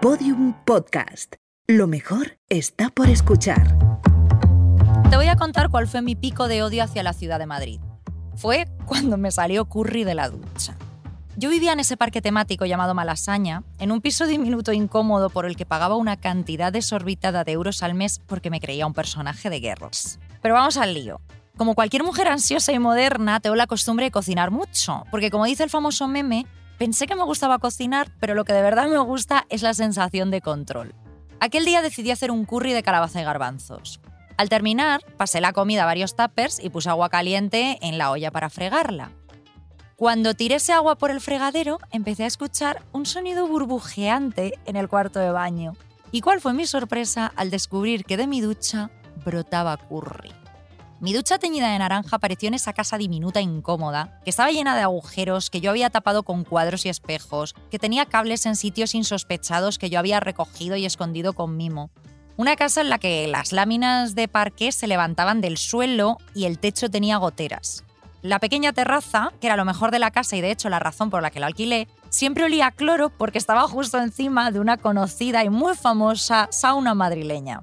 Podium Podcast. Lo mejor está por escuchar. Te voy a contar cuál fue mi pico de odio hacia la ciudad de Madrid. Fue cuando me salió curry de la ducha. Yo vivía en ese parque temático llamado Malasaña, en un piso diminuto e incómodo por el que pagaba una cantidad desorbitada de euros al mes porque me creía un personaje de guerras. Pero vamos al lío. Como cualquier mujer ansiosa y moderna, tengo la costumbre de cocinar mucho, porque como dice el famoso meme, pensé que me gustaba cocinar, pero lo que de verdad me gusta es la sensación de control. Aquel día decidí hacer un curry de calabaza y garbanzos. Al terminar, pasé la comida a varios tuppers y puse agua caliente en la olla para fregarla. Cuando tiré ese agua por el fregadero, empecé a escuchar un sonido burbujeante en el cuarto de baño. ¿Y cuál fue mi sorpresa al descubrir que de mi ducha brotaba curry? Mi ducha teñida de naranja apareció en esa casa diminuta e incómoda, que estaba llena de agujeros que yo había tapado con cuadros y espejos, que tenía cables en sitios insospechados que yo había recogido y escondido con mimo. Una casa en la que las láminas de parqué se levantaban del suelo y el techo tenía goteras. La pequeña terraza, que era lo mejor de la casa y de hecho la razón por la que la alquilé, siempre olía a cloro porque estaba justo encima de una conocida y muy famosa sauna madrileña.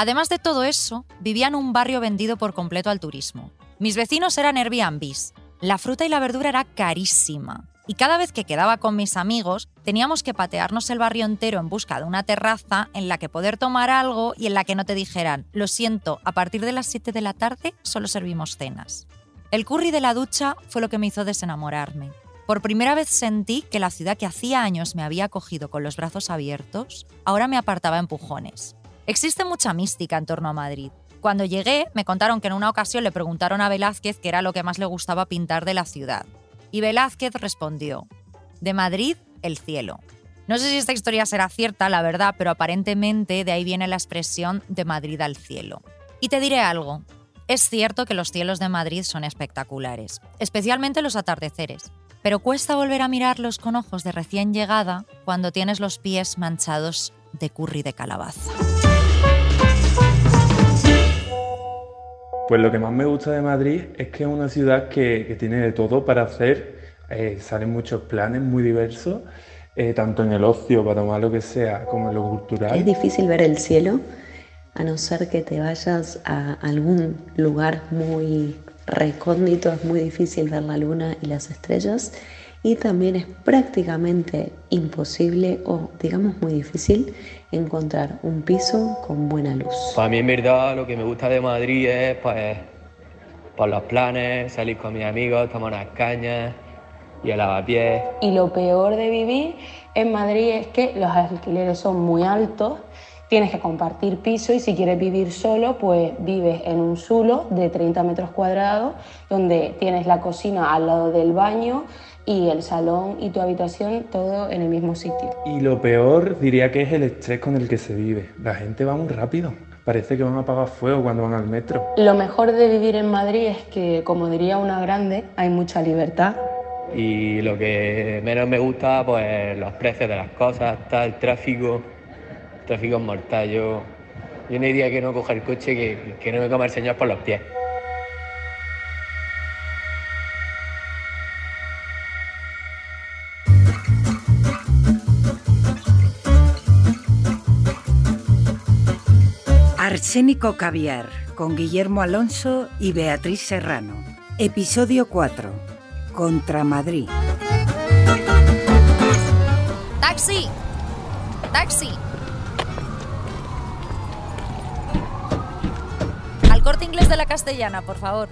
Además de todo eso, vivía en un barrio vendido por completo al turismo. Mis vecinos eran Airbnbs. La fruta y la verdura era carísima. Y cada vez que quedaba con mis amigos, teníamos que patearnos el barrio entero en busca de una terraza en la que poder tomar algo y en la que no te dijeran, lo siento, a partir de las 7 de la tarde solo servimos cenas. El curry de la ducha fue lo que me hizo desenamorarme. Por primera vez sentí que la ciudad que hacía años me había acogido con los brazos abiertos, ahora me apartaba empujones. Existe mucha mística en torno a Madrid. Cuando llegué, me contaron que en una ocasión le preguntaron a Velázquez qué era lo que más le gustaba pintar de la ciudad. Y Velázquez respondió, de Madrid, el cielo. No sé si esta historia será cierta, la verdad, pero aparentemente de ahí viene la expresión de Madrid al cielo. Y te diré algo, es cierto que los cielos de Madrid son espectaculares, especialmente los atardeceres, pero cuesta volver a mirarlos con ojos de recién llegada cuando tienes los pies manchados de curry de calabaza. Pues lo que más me gusta de Madrid es que es una ciudad que, tiene de todo para hacer, eh, salen muchos planes muy diversos, eh, tanto en el ocio, para tomar lo que sea, como en lo cultural. Es difícil ver el cielo a no ser que te vayas a algún lugar muy recóndito, es muy difícil ver la luna y las estrellas y también es prácticamente imposible o digamos muy difícil encontrar un piso con buena luz. Para mí en verdad lo que me gusta de Madrid es pues por los planes, salir con mis amigos, tomar unas cañas y el lavapiés. Y lo peor de vivir en Madrid es que los alquileres son muy altos tienes que compartir piso y si quieres vivir solo, pues vives en un zulo de 30 metros cuadrados donde tienes la cocina al lado del baño y el salón y tu habitación todo en el mismo sitio. Y lo peor diría que es el estrés con el que se vive. La gente va muy rápido. Parece que van a apagar fuego cuando van al metro. Lo mejor de vivir en Madrid es que, como diría una grande, hay mucha libertad. Y lo que menos me gusta, pues los precios de las cosas, está el tráfico tráfico es mortal. Yo, yo no diría que no coja el coche, que, que no me coma el señor por los pies. Arsénico Caviar, con Guillermo Alonso y Beatriz Serrano. Episodio 4. Contra Madrid. ¡Taxi! ¡Taxi! corte inglés de la castellana, por favor.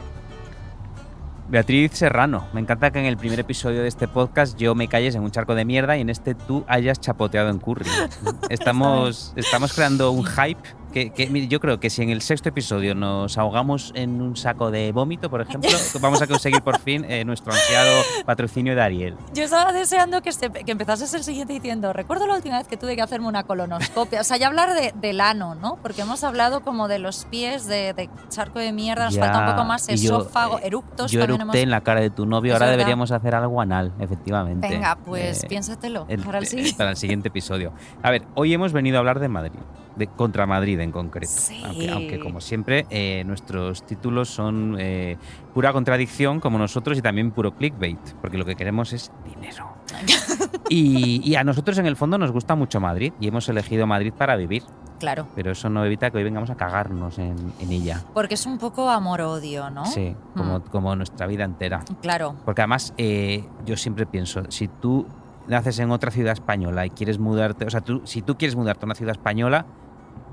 Beatriz Serrano, me encanta que en el primer episodio de este podcast yo me calles en un charco de mierda y en este tú hayas chapoteado en curry. Estamos, estamos creando un hype que, yo creo que si en el sexto episodio nos ahogamos en un saco de vómito, por ejemplo, vamos a conseguir por fin eh, nuestro ansiado patrocinio de Ariel. Yo estaba deseando que, este, que empezases el siguiente diciendo, recuerdo la última vez que tuve que hacerme una colonoscopia. O sea, ya hablar de, del ano, ¿no? Porque hemos hablado como de los pies, de, charco de mierda, nos falta un poco más esófago, eructos. Yo eructé en la cara de tu novio, ahora deberíamos hacer algo anal, efectivamente. Venga, pues eh, piénsatelo para, el para el siguiente episodio. A ver, hoy hemos venido a hablar de Madrid, de contra Madrid en concreto. Sí. Aunque, aunque, como siempre, eh, nuestros títulos son eh, pura contradicción, como nosotros, y también puro clickbait, porque lo que queremos es dinero. y, y a nosotros, en el fondo, nos gusta mucho Madrid y hemos elegido Madrid para vivir, Claro. pero eso no evita que hoy vengamos a cagarnos en, en ella. Porque es un poco amor-odio, ¿no? Sí, como, Mm. como nuestra vida entera. Claro. Porque además, eh, yo siempre pienso, si tú naces en otra ciudad española y quieres mudarte, o sea, tú, si tú quieres mudarte a una ciudad española,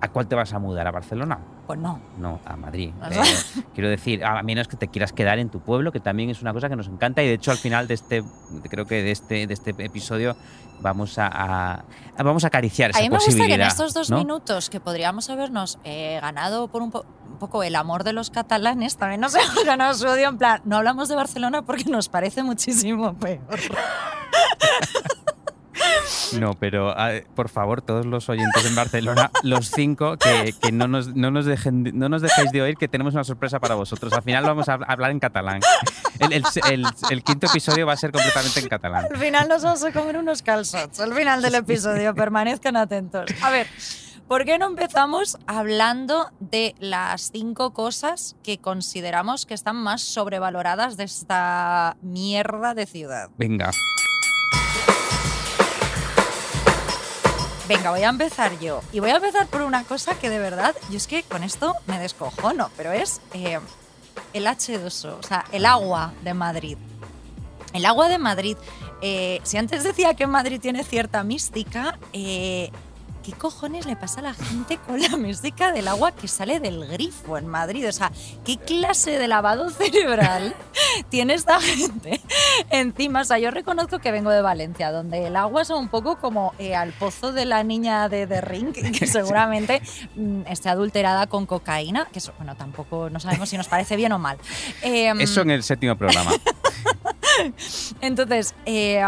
¿a cuál te vas a mudar? ¿A Barcelona? Pues no. No, a Madrid. Eh, quiero decir, a menos que te quieras quedar en tu pueblo, que también es una cosa que nos encanta y de hecho al final de este, creo que de este, de este episodio vamos a, vamos a acariciar esa A mí me en posibilidad, estos dos ¿no? minutos que podríamos habernos eh, ganado por un, po- un poco el amor de los catalanes, también nos hemos ganado su odio. En plan, no hablamos de Barcelona porque nos parece muchísimo peor. No, pero ah, por favor, todos los oyentes en Barcelona, los cinco, que, que no, nos, no, nos dejen, de- no nos dejéis de oír, que tenemos una sorpresa para vosotros. Al final vamos a hablar en catalán. El, el- el- el quinto episodio va a ser completamente en catalán. Al final nos vamos a comer unos calzots. Al final del episodio, permanezcan atentos. A ver, ¿por qué no empezamos hablando de las cinco cosas que consideramos que están más sobrevaloradas de esta mierda de ciudad? Venga, Venga, voy a empezar yo. Y voy a empezar por una cosa que de verdad, yo es que con esto me descojono, pero es eh, el H2O, o sea, el agua de Madrid. El agua de Madrid, eh, si antes decía que Madrid tiene cierta mística, eh, ¿qué cojones le pasa a la gente con la mística del agua que sale del grifo en Madrid? O sea, ¿qué clase de lavado cerebral tiene esta gente encima? O sea, yo reconozco que vengo de Valencia, donde el agua es un poco como eh, al pozo de la niña de The Ring, que seguramente mm, esté adulterada con cocaína, que eso, bueno, tampoco no sabemos si nos parece bien o mal. Em, eso en el séptimo programa. entonces, eh,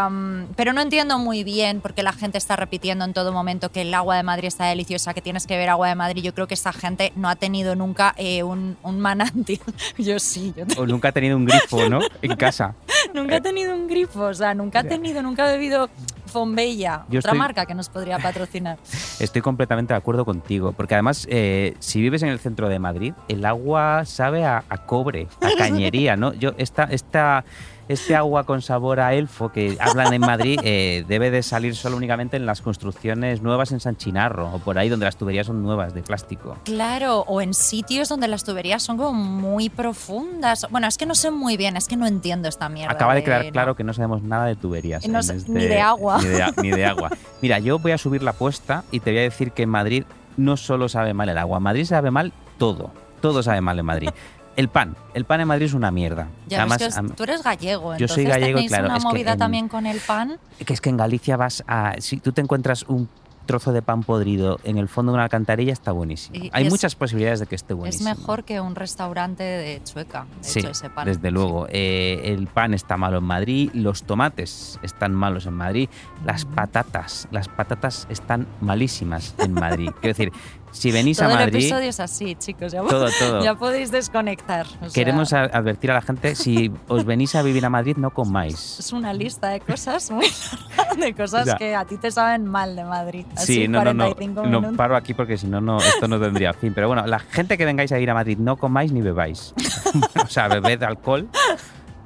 pero no entiendo muy bien por qué la gente está repitiendo en todo momento que el agua de Madrid está deliciosa, que tienes que ver agua de Madrid. Yo creo que esta gente no ha tenido nunca eh, un, un manantial. Yo sí, yo O nunca ha tenido un grifo, ¿no? En casa. nunca he tenido un grifo, o sea, nunca he tenido, nunca he bebido Fombella, Yo otra estoy- marca que nos podría patrocinar. Estoy completamente de acuerdo contigo, porque además, eh, si vives en el centro de Madrid, el agua sabe a, a cobre, a cañería, ¿no? Yo esta, esta, este agua con sabor a elfo que hablan en Madrid eh, debe de salir solo únicamente en las construcciones nuevas en San Chinarro o por ahí donde las tuberías son nuevas de plástico. Claro, o en sitios donde las tuberías son como muy profundas. Bueno, es que no sé muy bien, es que no entiendo esta mierda. Acaba de quedar claro que no sabemos nada de tuberías. No este- ni de agua. Ni de, a- ni de agua. Mira, yo voy a subir la apuesta y te voy a decir que en Madrid no solo sabe mal el agua, Madrid sabe mal todo. Todo sabe mal en Madrid. El pan. El pan en Madrid es una mierda. Ya Además, que es- tú eres gallego, Yo soy gallego, tenéis claro, una es que movida en- también con el pan. que es que en Galicia vas a. Si tú te encuentras un trozo de pan podrido en el fondo de una alcantarilla, está buenísimo. Y Hay es- muchas posibilidades de que esté buenísimo. Es mejor que un restaurante de Chueca, de Sí, hecho, ese pan. desde luego. Eh, el pan está malo en Madrid, los tomates están malos en Madrid, las patatas, las patatas están malísimas en Madrid. Quiero decir, si venís Todo a el Madrid, episodio es así, chicos. Ya, todo, todo. ya podéis desconectar. sea, Queremos advertir a la gente, si os venís a vivir a Madrid, no comáis. es una lista de cosas muy larga, de cosas que a ti te saben mal de Madrid. Así, Sí, no, no, no, 45 no minutos. paro aquí porque si no, no, esto no tendría fin. Pero bueno, la gente que vengáis a ir a Madrid, no comáis ni bebáis. o sea, bebed alcohol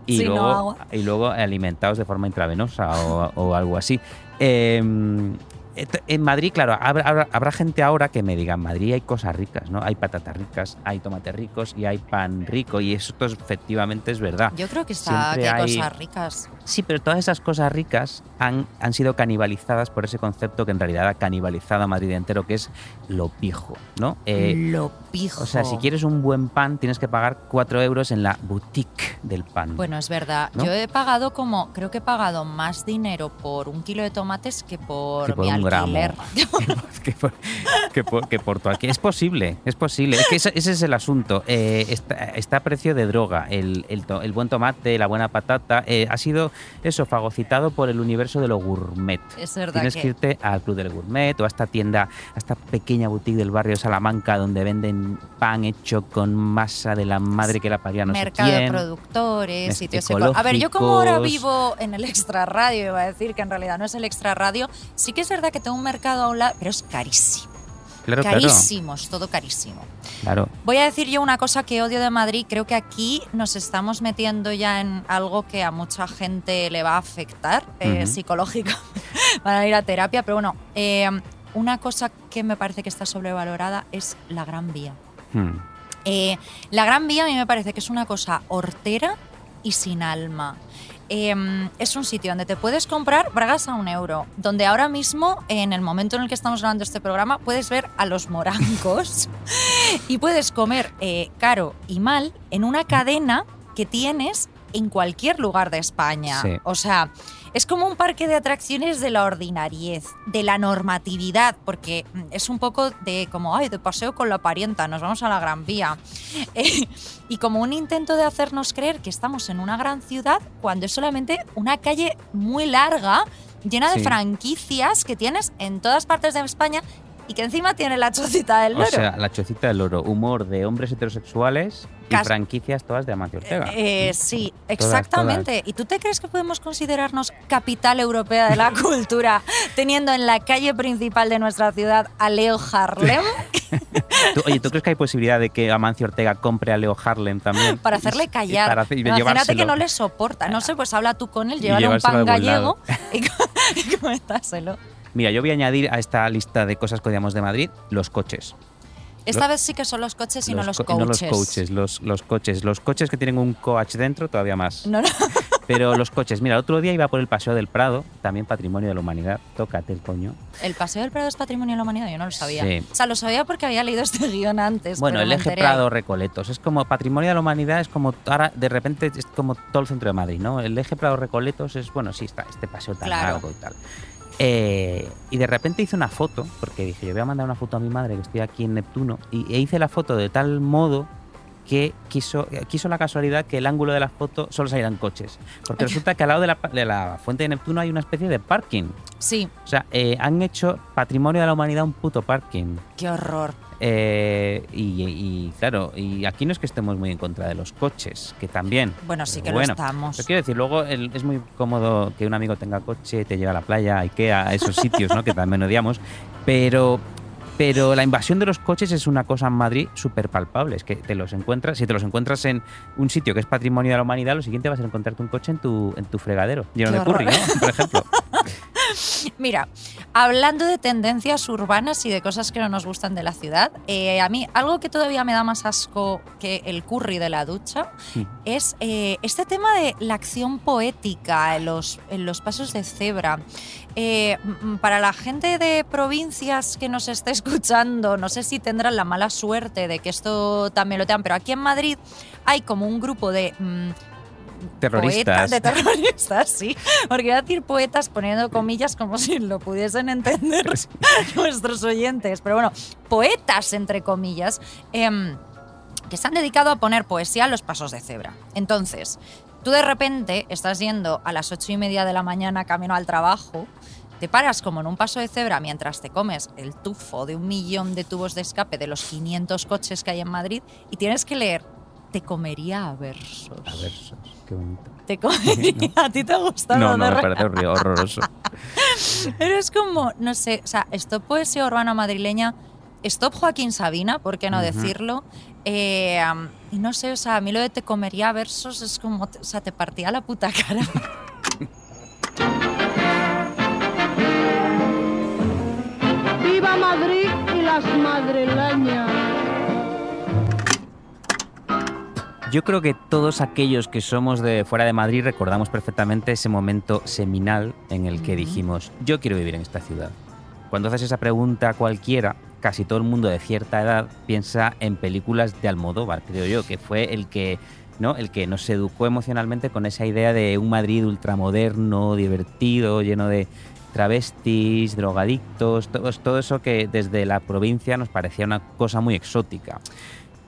y, Sí, no luego, y luego alimentaos de forma intravenosa o, o algo así. Eh, en Madrid, claro, habrá, gente ahora que me diga, en Madrid hay cosas ricas, ¿no? Hay patatas ricas, hay tomates ricos y hay pan rico y eso efectivamente es verdad. Yo creo que está que hay cosas ricas. Sí, pero todas esas cosas ricas han, han sido canibalizadas por ese concepto que en realidad ha canibalizado a Madrid entero, que es lo pijo, ¿no? Eh, Lo pijo. o sea, si quieres un buen pan, tienes que pagar 4 euros en la boutique del pan. Bueno, es verdad. ¿No? Yo he pagado como, creo que he pagado más dinero por un kilo de tomates que por, Que por mi un gramo. que, por, que, por, que por tu aquí. Es posible, es posible. Es que ese, ese es el asunto. Eh, está, está a precio de droga. El, el, to- el buen tomate, la buena patata, eh, ha sido eso, fagocitado por el universo de lo gourmet. Es verdad Tienes que irte al Club del Gourmet o a esta tienda, a esta pequeña boutique del barrio Salamanca donde venden pan hecho con masa de la madre que la paría no mercado sé de quién. productores, Mes- sitios eco- A ver, yo como ahora ecológicos. vivo en el extra radio, iba a decir que en realidad no es el extra radio, sí que es verdad que tengo un mercado a un lado, pero es carísimo. Claro, claro. carísimos, todo carísimo. Claro. Voy a decir yo una cosa que odio de Madrid. Creo que aquí nos estamos metiendo ya en algo que a mucha gente le va a afectar eh, Ujú. psicológica para ir a terapia. Pero bueno, eh, una cosa que me parece que está sobrevalorada es la Gran Vía. Hmm. Eh, la Gran Vía a mí me parece que es una cosa hortera y sin alma. Eh, es un sitio donde te puedes comprar bragas a un euro, donde ahora mismo, en el momento en el que estamos grabando este programa, puedes ver a los morancos y puedes comer eh, caro y mal en una cadena que tienes en cualquier lugar de España. Sí. O sea, es como un parque de atracciones de la ordinariez, de la normatividad, porque mm, es un poco de como, ay, de paseo con la parienta, nos vamos a la Gran Vía. Eh, y como un intento de hacernos creer que estamos en una gran ciudad cuando es solamente una calle muy larga, llena de Sí. franquicias que tienes en todas partes de España y que encima tiene la chocita del O loro. sea, la chocita del oro, humor de hombres heterosexuales y Cas- franquicias todas de Amancio Ortega. Eh, sí, exactamente. ¿Y tú te crees que podemos considerarnos capital europea de la cultura teniendo en la calle principal de nuestra ciudad a Leo Harlem Tú- oye, ¿tú crees que hay posibilidad de que Amancio Ortega compre a Leo Harlem también? para hacerle callar? para hacer- Imagínate llevárselo. que no le soporta. No sé, pues habla tú con él, llévale un pan gallego y, y coméntaselo. Mira, yo voy a añadir a esta lista de cosas que odiamos de Madrid los coches. Esta Los- vez sí que son los coches y no los co- coaches. no los coaches, los, los coches. Los coches que tienen un coach dentro, todavía más. No, no. Pero los coches, mira, el otro día iba por el Paseo del Prado, también patrimonio de la humanidad. Tócate el coño. El Paseo del Prado es Patrimonio de la Humanidad, yo no lo sabía. Sí. O sea, lo sabía porque había leído este guion antes. Bueno, el eje enteré Prado Recoletos. Es como patrimonio de la humanidad, es como ahora de repente es como todo el centro de Madrid, ¿no? El eje Prado Recoletos es, bueno, sí, está este paseo tan Claro. largo y tal. Eh, y de repente hice una foto, porque dije, yo voy a mandar una foto a mi madre que estoy aquí en Neptuno, y e hice la foto de tal modo que quiso, quiso la casualidad que el ángulo de la foto solo salieran coches. Porque resulta que al lado de la, de la fuente de Neptuno hay una especie de parking. Sí, O sea, eh, han hecho patrimonio de la humanidad un puto parking. qué horror. Eh, y, y, claro, y aquí no es que estemos muy en contra de los coches, que también. Bueno, sí que Pero lo bueno, estamos. Pero quiero decir, luego el- es muy cómodo que un amigo tenga coche, te lleve a la playa, a Ikea, a esos sitios, ¿no? Que también odiamos. Pero, pero la invasión de los coches es una cosa en Madrid súper palpable. Es que te los encuentras, si te los encuentras en un sitio que es patrimonio de la humanidad, lo siguiente va a encontrarte un coche en tu, en tu fregadero, lleno Qué de curry. ¿no? Por ejemplo. Mira, hablando de tendencias urbanas y de cosas que no nos gustan de la ciudad, eh, a mí algo que todavía me da más asco que el curry de la ducha Sí. es eh, este tema de la acción poética en los, en los pasos de cebra. Eh, para la gente de provincias que nos esté escuchando, no sé si tendrán la mala suerte de que esto también lo tengan, pero aquí en Madrid hay como un grupo de... mm, Terroristas. Poetas, de terroristas, sí. Porque iba a decir poetas poniendo comillas como si lo pudiesen entender nuestros oyentes. Pero bueno, poetas, entre comillas, em, que se han dedicado a poner poesía a los pasos de cebra. Entonces, tú de repente estás yendo a las ocho y media de la mañana camino al trabajo. Te paras como en un paso de cebra mientras te comes el tufo de un millón de tubos de escape de los 500 coches que hay en Madrid y tienes que leer, te comería a versos. A ver, qué bonito. Te comería. ¿A ti te ha gustado? No, no, me re- parece horroroso. Pero es como, no sé, o sea, stop poesía urbana madrileña, stop Joaquín Sabina, ¿por qué no decirlo? Eh, y no sé, o sea, a mí lo de te comería versos es como, o sea, te partía la puta cara. ¡Viva Madrid y las madrileñas! Yo creo que todos aquellos que somos de fuera de Madrid recordamos perfectamente ese momento seminal en el que dijimos, yo quiero vivir en esta ciudad. Cuando haces esa pregunta a cualquiera, casi todo el mundo de cierta edad piensa en películas de Almodóvar, creo yo, que fue el que, ¿no? el que nos educó emocionalmente con esa idea de un Madrid ultramoderno, divertido, lleno de travestis, drogadictos, todo, todo eso que desde la provincia nos parecía una cosa muy exótica.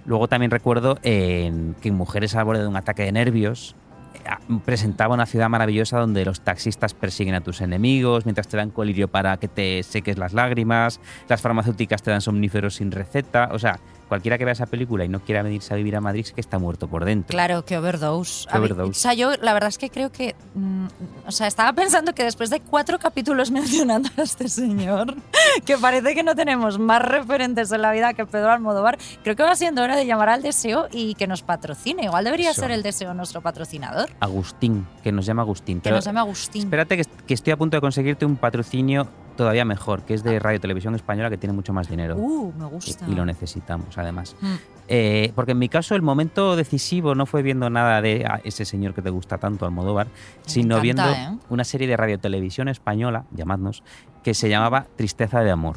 Luego también recuerdo que Mujeres al borde de un ataque de nervios eh, presentaba una ciudad maravillosa donde los taxistas persiguen a tus enemigos mientras te dan colirio para que te seques las lágrimas, las farmacéuticas te dan somníferos sin receta, o sea, cualquiera que vea esa película y no quiera venirse a vivir a Madrid es que está muerto por dentro. Claro, que overdose. Overdose. O sea, yo la verdad es que creo que. mm, o sea, estaba pensando que después de cuatro capítulos mencionando a este señor, que parece que no tenemos más referentes en la vida que Pedro Almodóvar. Creo que va siendo hora de llamar al deseo y que nos patrocine. Igual debería Eso. ser el deseo nuestro patrocinador. Agustín, que nos llama Agustín. Que Pero nos llame Agustín. Espérate que, que estoy a punto de conseguirte un patrocinio todavía mejor, que es de Radio Televisión Española, que tiene mucho más dinero. Uh, me Y- gusta. y, lo necesitamos, además. Mm. Eh, porque en mi caso el momento decisivo no fue viendo nada de ah, ese señor que te gusta tanto, Almodóvar, sino encanta, viendo ¿eh? una serie de Radio Televisión Española, llamadnos, que se llamaba Tristeza de Amor.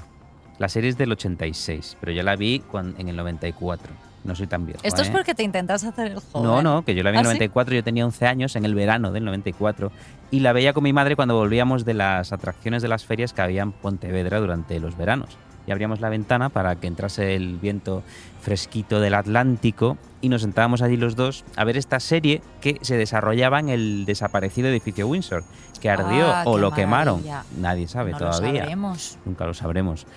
La serie es del 86, pero yo la vi cuan- en el 94. No soy tan viejo. Esto es ¿eh? porque te intentas hacer el joven. No, no, que yo la vi en el ¿Ah, sí? 94, yo tenía 11 años, en el verano del 94, y la veía con mi madre cuando volvíamos de las atracciones de las ferias que había en Pontevedra durante los veranos. Y abríamos la ventana para que entrase el viento fresquito del Atlántico y nos sentábamos allí los dos a ver esta serie que se desarrollaba en el desaparecido edificio Windsor, que ardió Ah, o lo quemaron. Nadie sabe no lo todavía. sabremos. Nunca lo sabremos.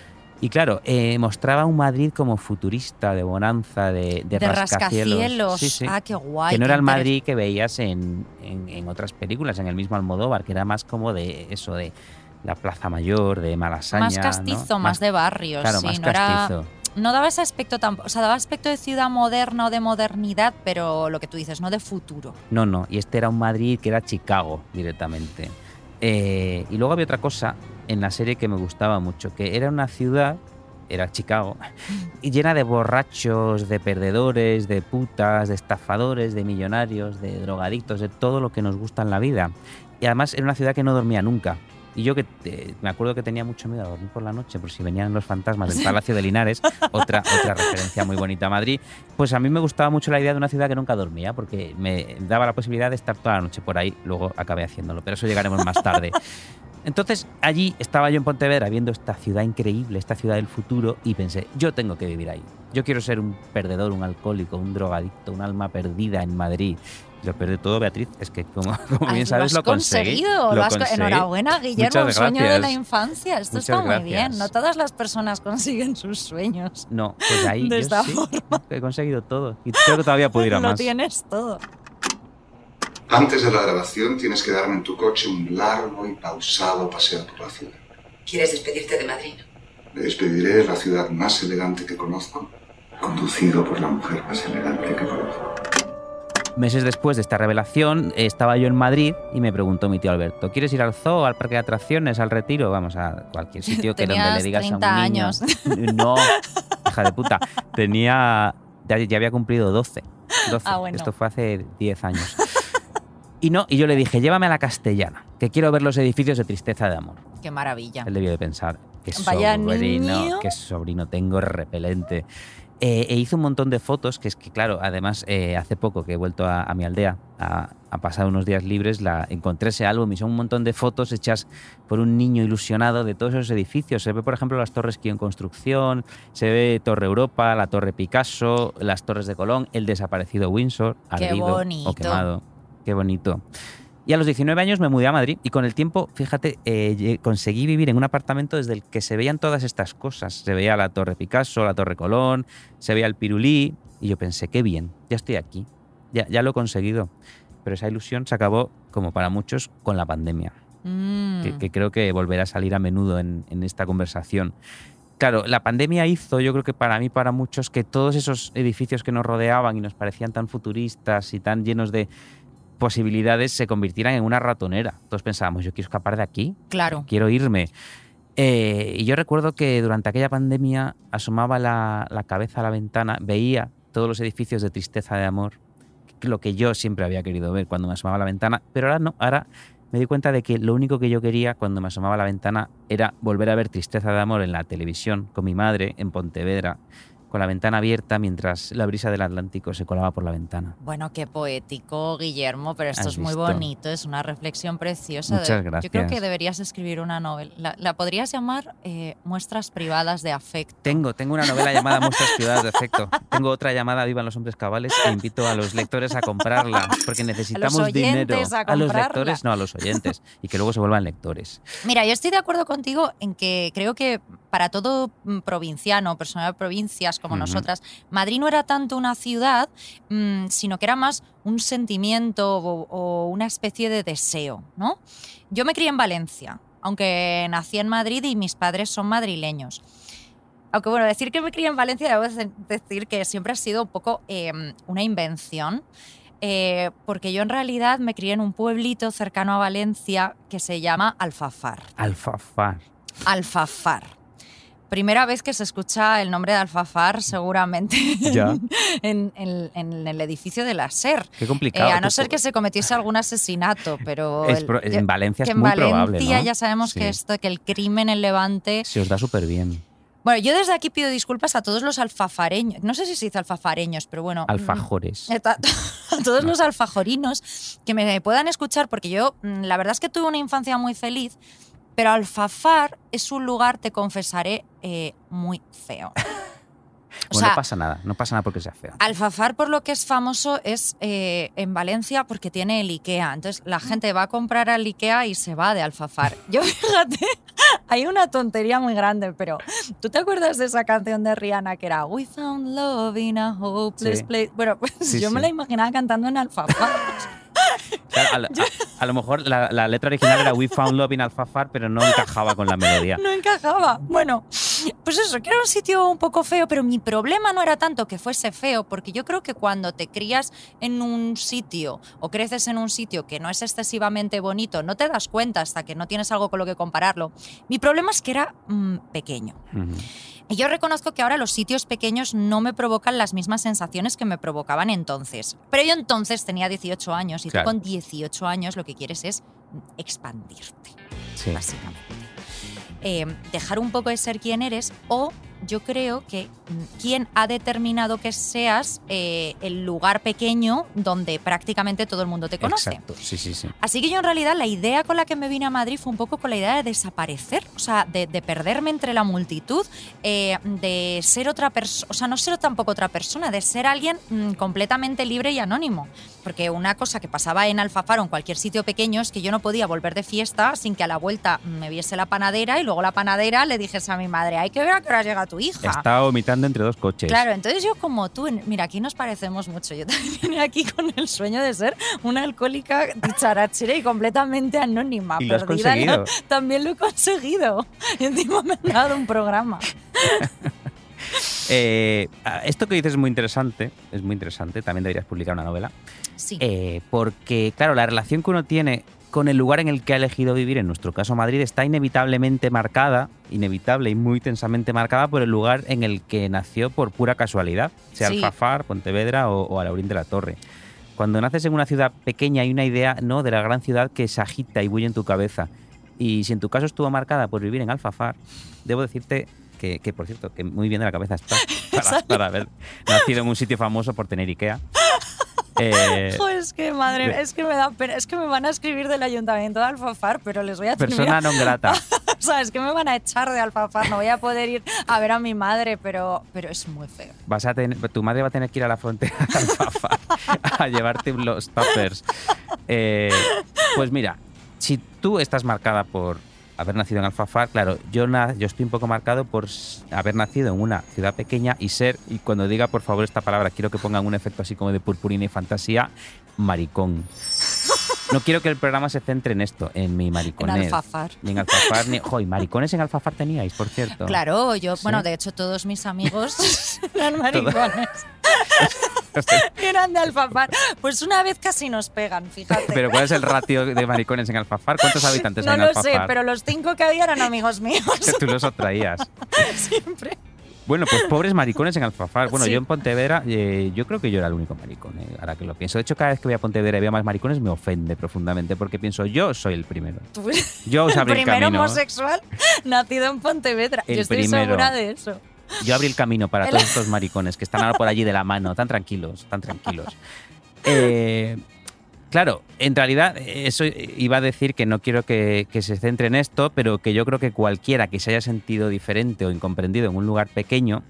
Y claro, eh, mostraba un Madrid como futurista, de bonanza, de, de, De rascacielos. rascacielos. Sí, sí. Ah, qué guay. que no era el Madrid que veías en, en- en otras películas, en el mismo Almodóvar, que era más como de eso, de la Plaza Mayor, de Malasaña. Más ¿no? castizo, más, de barrios. Claro, sí, más no era- castizo. no daba ese aspecto tampoco, o sea, daba aspecto de ciudad moderna o de modernidad, pero lo que tú dices, no de futuro. No, no, y este era un Madrid que era Chicago directamente. Eh, y luego había otra cosa en la serie que me gustaba mucho, que era una ciudad, era Chicago, y llena de borrachos, de perdedores, de putas, de estafadores, de millonarios, de drogadictos, de todo lo que nos gusta en la vida. Y además era una ciudad que no dormía nunca. Y yo que eh, me acuerdo que tenía mucho miedo a dormir por la noche, por si venían los fantasmas del Palacio de Linares, otra, otra referencia muy bonita a Madrid, pues a mí me gustaba mucho la idea de una ciudad que nunca dormía, porque me daba la posibilidad de estar toda la noche por ahí, luego acabé haciéndolo, pero eso llegaremos más tarde. Entonces allí estaba yo en Pontevedra viendo esta ciudad increíble, esta ciudad del futuro, y pensé, yo tengo que vivir ahí. Yo quiero ser un perdedor, un alcohólico, un drogadicto, un alma perdida en Madrid. Lo perdí todo, Beatriz. Es que, como, como bien sabes, lo conseguí. conseguido. Lo has co- conseguí. Enhorabuena, Guillermo, un sueño de la infancia. Esto Muchas está muy gracias. bien. No todas las personas consiguen sus sueños. No, pues ahí De yo esta sí, he conseguido todo. Y creo que todavía puedo ir a Lo más. tienes todo. Antes de la grabación tienes que darme en tu coche un largo y pausado paseo por la ciudad. ¿Quieres despedirte de Madrid? Me despediré de la ciudad más elegante que conozco, conducido por la mujer más elegante que conozco. Meses después de esta revelación, estaba yo en Madrid y me preguntó mi tío Alberto, ¿quieres ir al zoo, al parque de atracciones, al retiro? Vamos a cualquier sitio que donde le digas 30 a un niño. años. No, hija de puta. Tenía. Ya, ya había cumplido 12. 12. Ah, bueno. Esto fue hace 10 años. Y no, y yo le dije, llévame a la castellana, que quiero ver los edificios de tristeza de amor. Qué maravilla. Él debió de pensar, qué Vaya sobrino, niño. qué sobrino tengo repelente. Eh, e hice un montón de fotos, que es que, claro, además, eh, hace poco que he vuelto a, a mi aldea a, a pasar unos días libres, la, encontré ese álbum y son un montón de fotos hechas por un niño ilusionado de todos esos edificios. Se ve, por ejemplo, las torres Kio en construcción, se ve Torre Europa, la Torre Picasso, las torres de Colón, el desaparecido Windsor, ardido o quemado. Qué bonito. Y a los 19 años me mudé a Madrid y con el tiempo, fíjate, eh, conseguí vivir en un apartamento desde el que se veían todas estas cosas. Se veía la Torre Picasso, la Torre Colón, se veía el Pirulí y yo pensé, qué bien, ya estoy aquí, ya, ya lo he conseguido. Pero esa ilusión se acabó, como para muchos, con la pandemia, Mm. que, que creo que volverá a salir a menudo en, en esta conversación. Claro, la pandemia hizo, yo creo que para mí, para muchos, que todos esos edificios que nos rodeaban y nos parecían tan futuristas y tan llenos de posibilidades se convirtieran en una ratonera. Todos pensábamos, yo quiero escapar de aquí, Claro. quiero irme. Eh, y yo recuerdo que durante aquella pandemia asomaba la, la cabeza a la ventana, veía todos los edificios de tristeza de amor, lo que yo siempre había querido ver cuando me asomaba a la ventana, pero ahora no, ahora me di cuenta de que lo único que yo quería cuando me asomaba a la ventana era volver a ver tristeza de amor en la televisión con mi madre en Pontevedra, con la ventana abierta mientras la brisa del Atlántico se colaba por la ventana. Bueno, qué poético, Guillermo, pero esto es muy visto. bonito, es una reflexión preciosa. Muchas Yo creo gracias. que deberías escribir una novela. La, la podrías llamar eh, Muestras privadas de afecto. Tengo, tengo una novela llamada Muestras privadas de afecto. Tengo otra llamada Vivan los hombres cabales e invito a los lectores a comprarla porque necesitamos dinero. a los comprarla. lectores, no, a los oyentes y que luego se vuelvan lectores. Mira, yo estoy de acuerdo contigo en que creo que para todo mm, provinciano, persona de provincias como nosotras, Madrid no era tanto una ciudad, mm, sino que era más un sentimiento o, o una especie de deseo, ¿no? Yo me crié en Valencia aunque nací en Madrid y mis padres son madrileños. Aunque bueno, decir que me crié en Valencia, debo de- decir que siempre ha sido un poco eh, una invención, eh, porque yo en realidad me crié en un pueblito cercano a Valencia que se llama Alfafar. Alfafar. Alfafar. Primera vez que se escucha el nombre de Alfafar, seguramente, Ya. en, en- en el edificio de la SER. Qué complicado. Eh, a no ser que se cometiese algún asesinato, pero Es el- pro- en Valencia que es en muy Valencia probable, ¿no? ya sabemos Sí. que esto, que el crimen en Levante. Se os da súper bien. Bueno, yo desde aquí pido disculpas a todos los alfafareños. No sé si se dice alfafareños, pero bueno. Alfajores. mm, A a todos los alfajorinos que me puedan escuchar, porque yo, mm, la verdad es que tuve una infancia muy feliz, pero Alfafar es un lugar, te confesaré, eh, muy feo. O Bueno, sea, no pasa nada, no pasa nada porque sea feo. Alfafar, por lo que es famoso, es eh, en Valencia porque tiene el IKEA. Entonces la gente va a comprar al IKEA y se va de Alfafar. Yo, fíjate, hay una tontería muy grande, pero ¿tú te acuerdas de esa canción de Rihanna que era We found love in a hopeless Sí. place? Bueno, pues Sí, yo me la imaginaba cantando en Alfafar. A, lo- a- a lo mejor la, la letra original era We Found Love in Alfafar, pero no encajaba con la melodía. no encajaba. Bueno, pues eso, que era un sitio un poco feo, pero mi problema no era tanto que fuese feo, porque yo creo que cuando te crías en un sitio o creces en un sitio que no es excesivamente bonito, no te das cuenta hasta que no tienes algo con lo que compararlo. Mi problema es que era mm, pequeño. Ujú. Y yo reconozco que ahora los sitios pequeños no me provocan las mismas sensaciones que me provocaban entonces. Pero yo entonces tenía 18 años y Claro. con 18 años lo que quieres es expandirte Sí. básicamente. Eh, dejar un poco de ser quien eres o yo creo que mm, quien ha determinado que seas eh, el lugar pequeño donde prácticamente todo el mundo te conoce. Exacto, sí, sí, sí. Así que yo en realidad la idea con la que me vine a Madrid fue un poco con la idea de desaparecer, o sea, de, de perderme entre la multitud, eh, de ser otra persona, o sea, no ser tampoco otra persona, de ser alguien mm, completamente libre y anónimo. Porque una cosa que pasaba en Alfafar o en cualquier sitio pequeño es que yo no podía volver de fiesta sin que a la vuelta me viese la panadera y luego la panadera le dijese a mi madre, hay que ver a qué hora llega tu hija. Estaba vomitando entre dos coches. Claro, entonces yo como tú, mira, aquí nos parecemos mucho. Yo también vine aquí con el sueño de ser una alcohólica dicharachera y completamente anónima. Y lo has perdida. conseguido. También lo he conseguido. Y encima me han dado un programa. Eh, esto que dices es muy interesante, es muy interesante, también deberías publicar una novela, Sí. eh, porque claro, la relación que uno tiene con el lugar en el que ha elegido vivir, en nuestro caso Madrid, está inevitablemente marcada, inevitable y muy tensamente marcada por el lugar en el que nació por pura casualidad, sea Sí. Alfafar, Pontevedra o, o Alaurín de la Torre. Cuando naces en una ciudad pequeña hay una idea no de la gran ciudad que se agita y bulle en tu cabeza. Y si en tu caso estuvo marcada por vivir en Alfafar, debo decirte que, que, por cierto, que muy bien de la cabeza está para, para haber nacido en un sitio famoso por tener Ikea. Eh, Joder, es que madre, es que me da pena, es que me van a escribir del ayuntamiento de Alfafar, pero les voy a persona non grata. O sea, es que me van a echar de Alfafar, no voy a poder ir a ver a mi madre, pero, pero es muy feo. Vas a tu madre va a tener que ir a la frontera de Alfafar a llevarte los tuppers. Eh, pues mira, si tú estás marcada por haber nacido en Alfafar, claro, yo, na- yo estoy un poco marcado por haber nacido en una ciudad pequeña y ser, y cuando diga por favor esta palabra, quiero que pongan un efecto así como de purpurina y fantasía, maricón. No quiero que el programa se centre en esto, en mi En mariconés. Alfafar. Ni en Alfafar, ni... Joder, maricones en Alfafar teníais, por cierto. Claro, yo, Sí. bueno, de hecho todos mis amigos eran maricones. Eran de Alfafar. Pues una vez casi nos pegan, fíjate. Pero ¿cuál es el ratio de maricones en Alfafar? ¿Cuántos habitantes no hay en lo Alfafar? sé, pero los cinco que había eran amigos míos. Que tú los traías. Siempre. Bueno, pues pobres maricones en Alfafar. Bueno, Sí. yo en Pontevedra, eh, yo creo que yo era el único maricón, eh, ahora que lo pienso. De hecho, cada vez que voy a Pontevedra y veo más maricones me ofende profundamente porque pienso, yo soy el primero. Yo os el abrí el primer camino. homosexual nacido en Pontevedra. El Yo estoy primero. segura de eso. Yo abrí el camino para todos estos maricones que están ahora por allí de la mano, tan tranquilos, tan tranquilos. Eh, claro, en realidad eso iba a decir que no quiero que, que se centre en esto, pero que yo creo que cualquiera que se haya sentido diferente o incomprendido en un lugar pequeño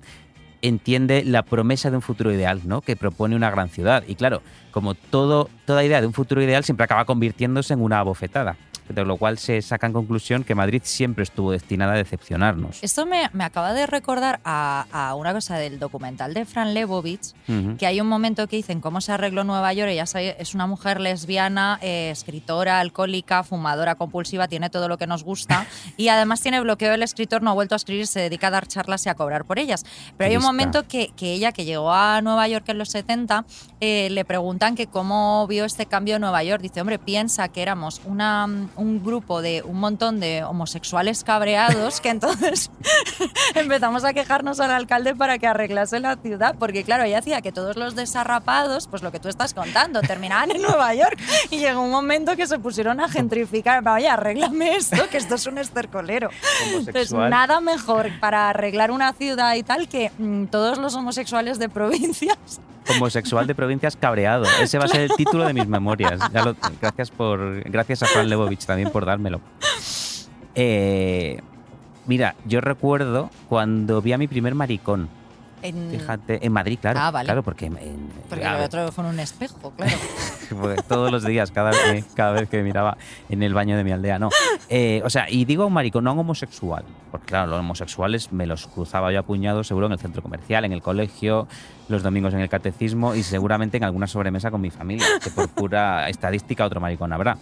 entiende la promesa de un futuro ideal, ¿no? Que propone una gran ciudad. Y claro, como todo, toda idea de un futuro ideal siempre acaba convirtiéndose en una bofetada. De lo cual se saca en conclusión que Madrid siempre estuvo destinada a decepcionarnos. Esto me, me acaba de recordar a, a una cosa del documental de Fran Lebowitz, Ujú. que hay un momento que dicen cómo se arregló Nueva York. Ella es una mujer lesbiana, eh, escritora, alcohólica, fumadora compulsiva, tiene todo lo que nos gusta y además tiene bloqueo del escritor, no ha vuelto a escribir, se dedica a dar charlas y a cobrar por ellas. Pero hay un momento que, que ella, que llegó a Nueva York en los 70, eh, le preguntan que cómo vio este cambio en Nueva York. Dice, hombre, piensa que éramos una, un grupo de un montón de homosexuales cabreados que entonces empezamos a quejarnos al alcalde para que arreglase la ciudad, porque claro, ella hacía que todos los desarrapados, pues lo que tú estás contando, terminaban en Nueva York y llegó un momento que se pusieron a gentrificar, oye, arréglame esto, que esto es un estercolero. Entonces, Homosexual. nada mejor para arreglar una ciudad y tal que mm, todos los homosexuales de provincias. Homosexual de provincias cabreado. Ese va a ser el título de mis memorias. Gracias, por, gracias a Fran Lebovich también por dármelo. Eh, mira, yo recuerdo cuando vi a mi primer maricón. En, Fíjate, en Madrid, claro. Ah, vale. Claro, porque en- porque lo otro fue en un espejo, claro. Todos los días, cada vez, cada vez que miraba en el baño de mi aldea. No. Eh, o sea, y digo un maricón, no un homosexual. Porque claro, los homosexuales me los cruzaba yo a puñados seguro en el centro comercial, en el colegio, los domingos en el catecismo y seguramente en alguna sobremesa con mi familia, que por pura estadística otro maricón habrá.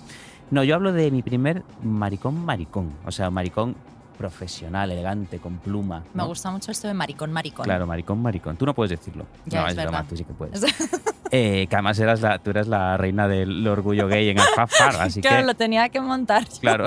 No, yo hablo de mi primer maricón maricón. O sea, maricón profesional, elegante, con pluma. Me gusta mucho esto de maricón, maricón. Claro, maricón, maricón. Tú no puedes decirlo. Ya, no, es es broma, verdad. tú sí que puedes. Eh, que además eras la, tú eras la reina del orgullo gay en Alfafar, así claro, que... lo tenía que montar. Claro.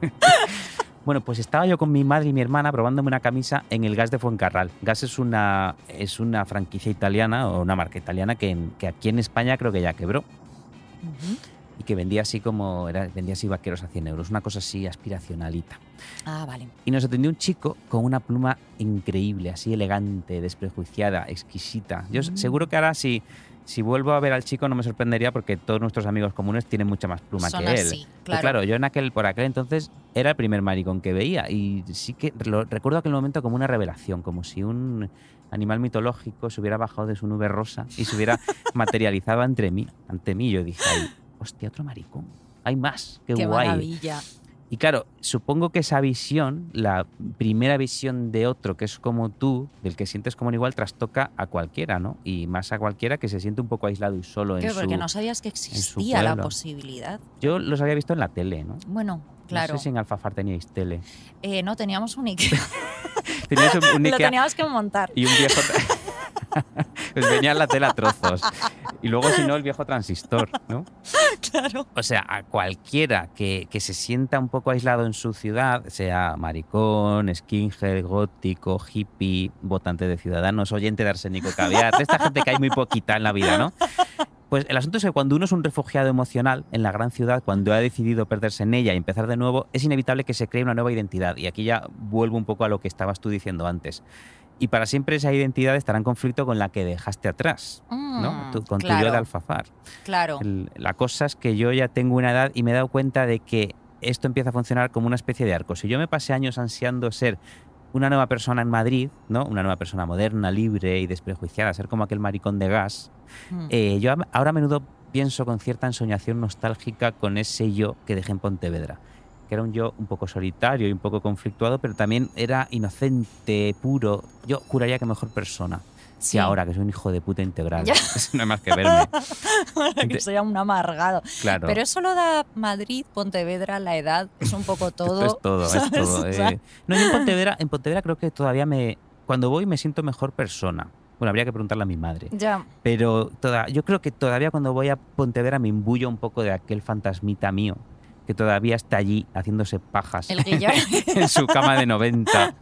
bueno, pues estaba yo con mi madre y mi hermana probándome una camisa en el Gas de Fuencarral. Gas es una, es una franquicia italiana o una marca italiana que, en- que aquí en España creo que ya quebró Ujú. Y que vendía así como era, vendía así vaqueros a 100 euros, una cosa así aspiracionalita. Ah, vale. Y nos atendió un chico con una pluma increíble, así elegante, desprejuiciada, exquisita. Yo Mm. seguro que ahora si, si vuelvo a ver al chico no me sorprendería porque todos nuestros amigos comunes tienen mucha más pluma Son que él. así, Pero claro. yo en aquel, por aquel entonces era el primer maricón que veía y sí que lo, recuerdo aquel momento como una revelación, como si un animal mitológico se hubiera bajado de su nube rosa y se hubiera materializado ante mí. Ante mí yo dije, "Ay, hostia, otro maricón. Hay más, qué, Qué guay. maravilla. Y claro, supongo que esa visión, la primera visión de otro que es como tú, del que sientes como un igual, trastoca a cualquiera, ¿no? Y más a cualquiera que se siente un poco aislado y solo en Claro, su... porque no sabías que existía la posibilidad. Yo los había visto en la tele, ¿no? Bueno, claro. No sé si en Alfafar teníais tele. Eh, no, teníamos un Ikea. Teníais un, un Lo Ikea teníamos que montar. y un viejo... pues venía la tela a trozos. Y luego, si no, el viejo transistor, ¿no? Claro. O sea, a cualquiera que, que se sienta un poco aislado en su ciudad, sea maricón, skinhead, gótico, hippie, votante de ciudadanos, oyente de arsénico caviar, de esta gente que hay muy poquita en la vida, ¿no? Pues el asunto es que cuando uno es un refugiado emocional en la gran ciudad, cuando ha decidido perderse en ella y empezar de nuevo, es inevitable que se cree una nueva identidad. Y aquí ya vuelvo un poco a lo que estabas tú diciendo antes. Y para siempre esa identidad estará en conflicto con la que dejaste atrás, ¿no? Mm, Tu- con tu yo claro, de alfafar. Claro. El- la cosa es que yo ya tengo una edad y me he dado cuenta de que esto empieza a funcionar como una especie de arco. Si yo me pasé años ansiando ser una nueva persona en Madrid, ¿no? Una nueva persona moderna, libre y desprejuiciada, ser como aquel maricón de gas, Mm. eh, yo ahora a menudo pienso con cierta ensoñación nostálgica con ese yo que dejé en Pontevedra. Que era un yo un poco solitario y un poco conflictuado, pero también era inocente, puro. Yo juraría que mejor persona. Sí. Que ahora, que soy un hijo de puta integral. Ya. no hay más que verme. que soy un amargado. Claro. Pero eso lo da Madrid, Pontevedra, la edad, es un poco todo. Esto es todo, es ¿sabes? todo. O sea, eh. No, yo en Pontevedra, en Pontevedra creo que todavía me. Cuando voy me siento mejor persona. Bueno, habría que preguntarle a mi madre. ya. Pero toda, yo creo que todavía cuando voy a Pontevedra me imbuyo un poco de aquel fantasmita mío que todavía está allí haciéndose pajas El en su cama de 90,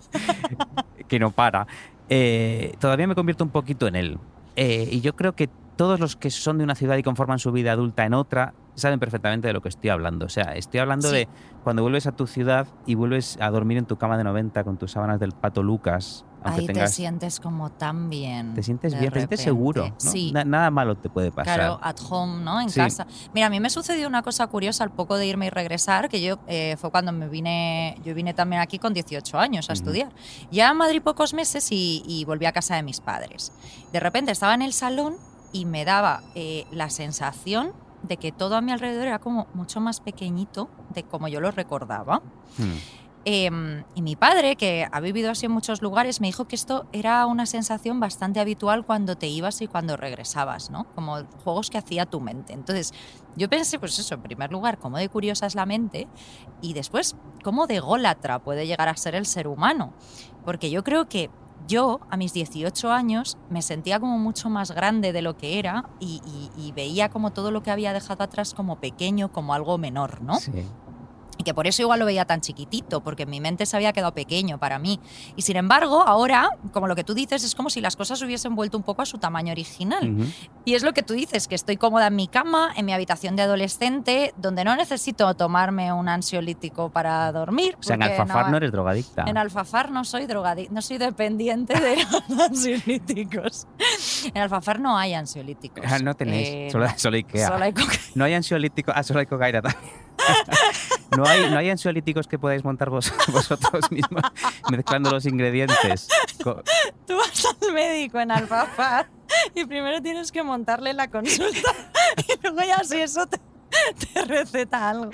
que no para. Eh, todavía me convierto un poquito en él. Eh, y yo creo que todos los que son de una ciudad y conforman su vida adulta en otra saben perfectamente de lo que estoy hablando. O sea, estoy hablando Sí. de cuando vuelves a tu ciudad y vuelves a dormir en tu cama de 90 con tus sábanas del pato Lucas. Aunque Ahí te tengas, sientes como tan bien. te sientes bien, te sientes repente. seguro. ¿no? Sí. Na- nada malo te puede pasar. Claro, at home, ¿no? En Sí. casa. Mira, a mí me sucedió una cosa curiosa al poco de irme y regresar, que yo eh, fue cuando me vine, yo vine también aquí con 18 años a Ujú. estudiar. Ya en Madrid pocos meses y, y volví a casa de mis padres. De repente estaba en el salón y me daba eh, la sensación de que todo a mi alrededor era como mucho más pequeñito de como yo lo recordaba. Hmm. Em, y mi padre, que ha vivido así en muchos lugares, me dijo que esto era una sensación bastante habitual cuando te ibas y cuando regresabas, ¿no? Como juegos que hacía tu mente. Entonces, yo pensé, pues eso, en primer lugar, cómo de curiosa es la mente y después, cómo de gólatra puede llegar a ser el ser humano. Porque yo creo que yo, a mis 18 años, me sentía como mucho más grande de lo que era y, y- veía como todo lo que había dejado atrás como pequeño, como algo menor, ¿no? Sí. Que por eso igual lo veía tan chiquitito, porque en mi mente se había quedado pequeño para mí. Y sin embargo, ahora, como lo que tú dices, es como si las cosas hubiesen vuelto un poco a su tamaño original. Y es lo que tú dices, que estoy cómoda en mi cama, en mi habitación de adolescente, donde no necesito tomarme un ansiolítico para dormir. O sea, en Alfafar no, eres drogadicta. en Alfafar no soy drogadicta, no soy dependiente de los ansiolíticos. En Alfafar no hay ansiolíticos. Ah, no tenéis, Eh, solo, no. solo Ikea. Solo hay No hay ansiolíticos, ah, solo hay cocaína también. no, hay, no hay ansiolíticos que podáis montar vos- vosotros mismos mezclando los ingredientes. Tú vas al médico en Alfafar y primero tienes que montarle la consulta y luego ya si eso te, te receta algo.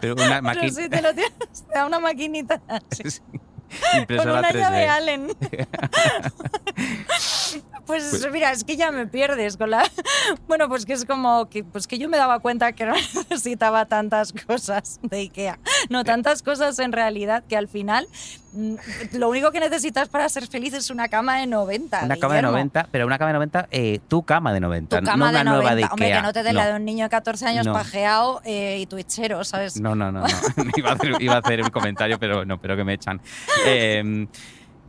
Pero una Pero si te lo tienes, te da una maquinita así, con impresora una 3D. llave Allen. Pues, mira, es que ya me pierdes con la... Bueno, pues que es como que, pues que yo me daba cuenta que no necesitaba tantas cosas de Ikea. No, tantas cosas en realidad que al final lo único que necesitas para ser feliz es una cama de 90. Una cama de Guillermo. 90, pero una cama de 90, eh, tu cama de 90, Tu cama no una de nueva 90. de Ikea. Hombre, que no te dé la No. de un niño de 14 años No. pajeado eh, y twitchero, ¿sabes? No, no, no, no. iba, a hacer, iba a hacer un comentario, pero no, pero que me echan. Eh,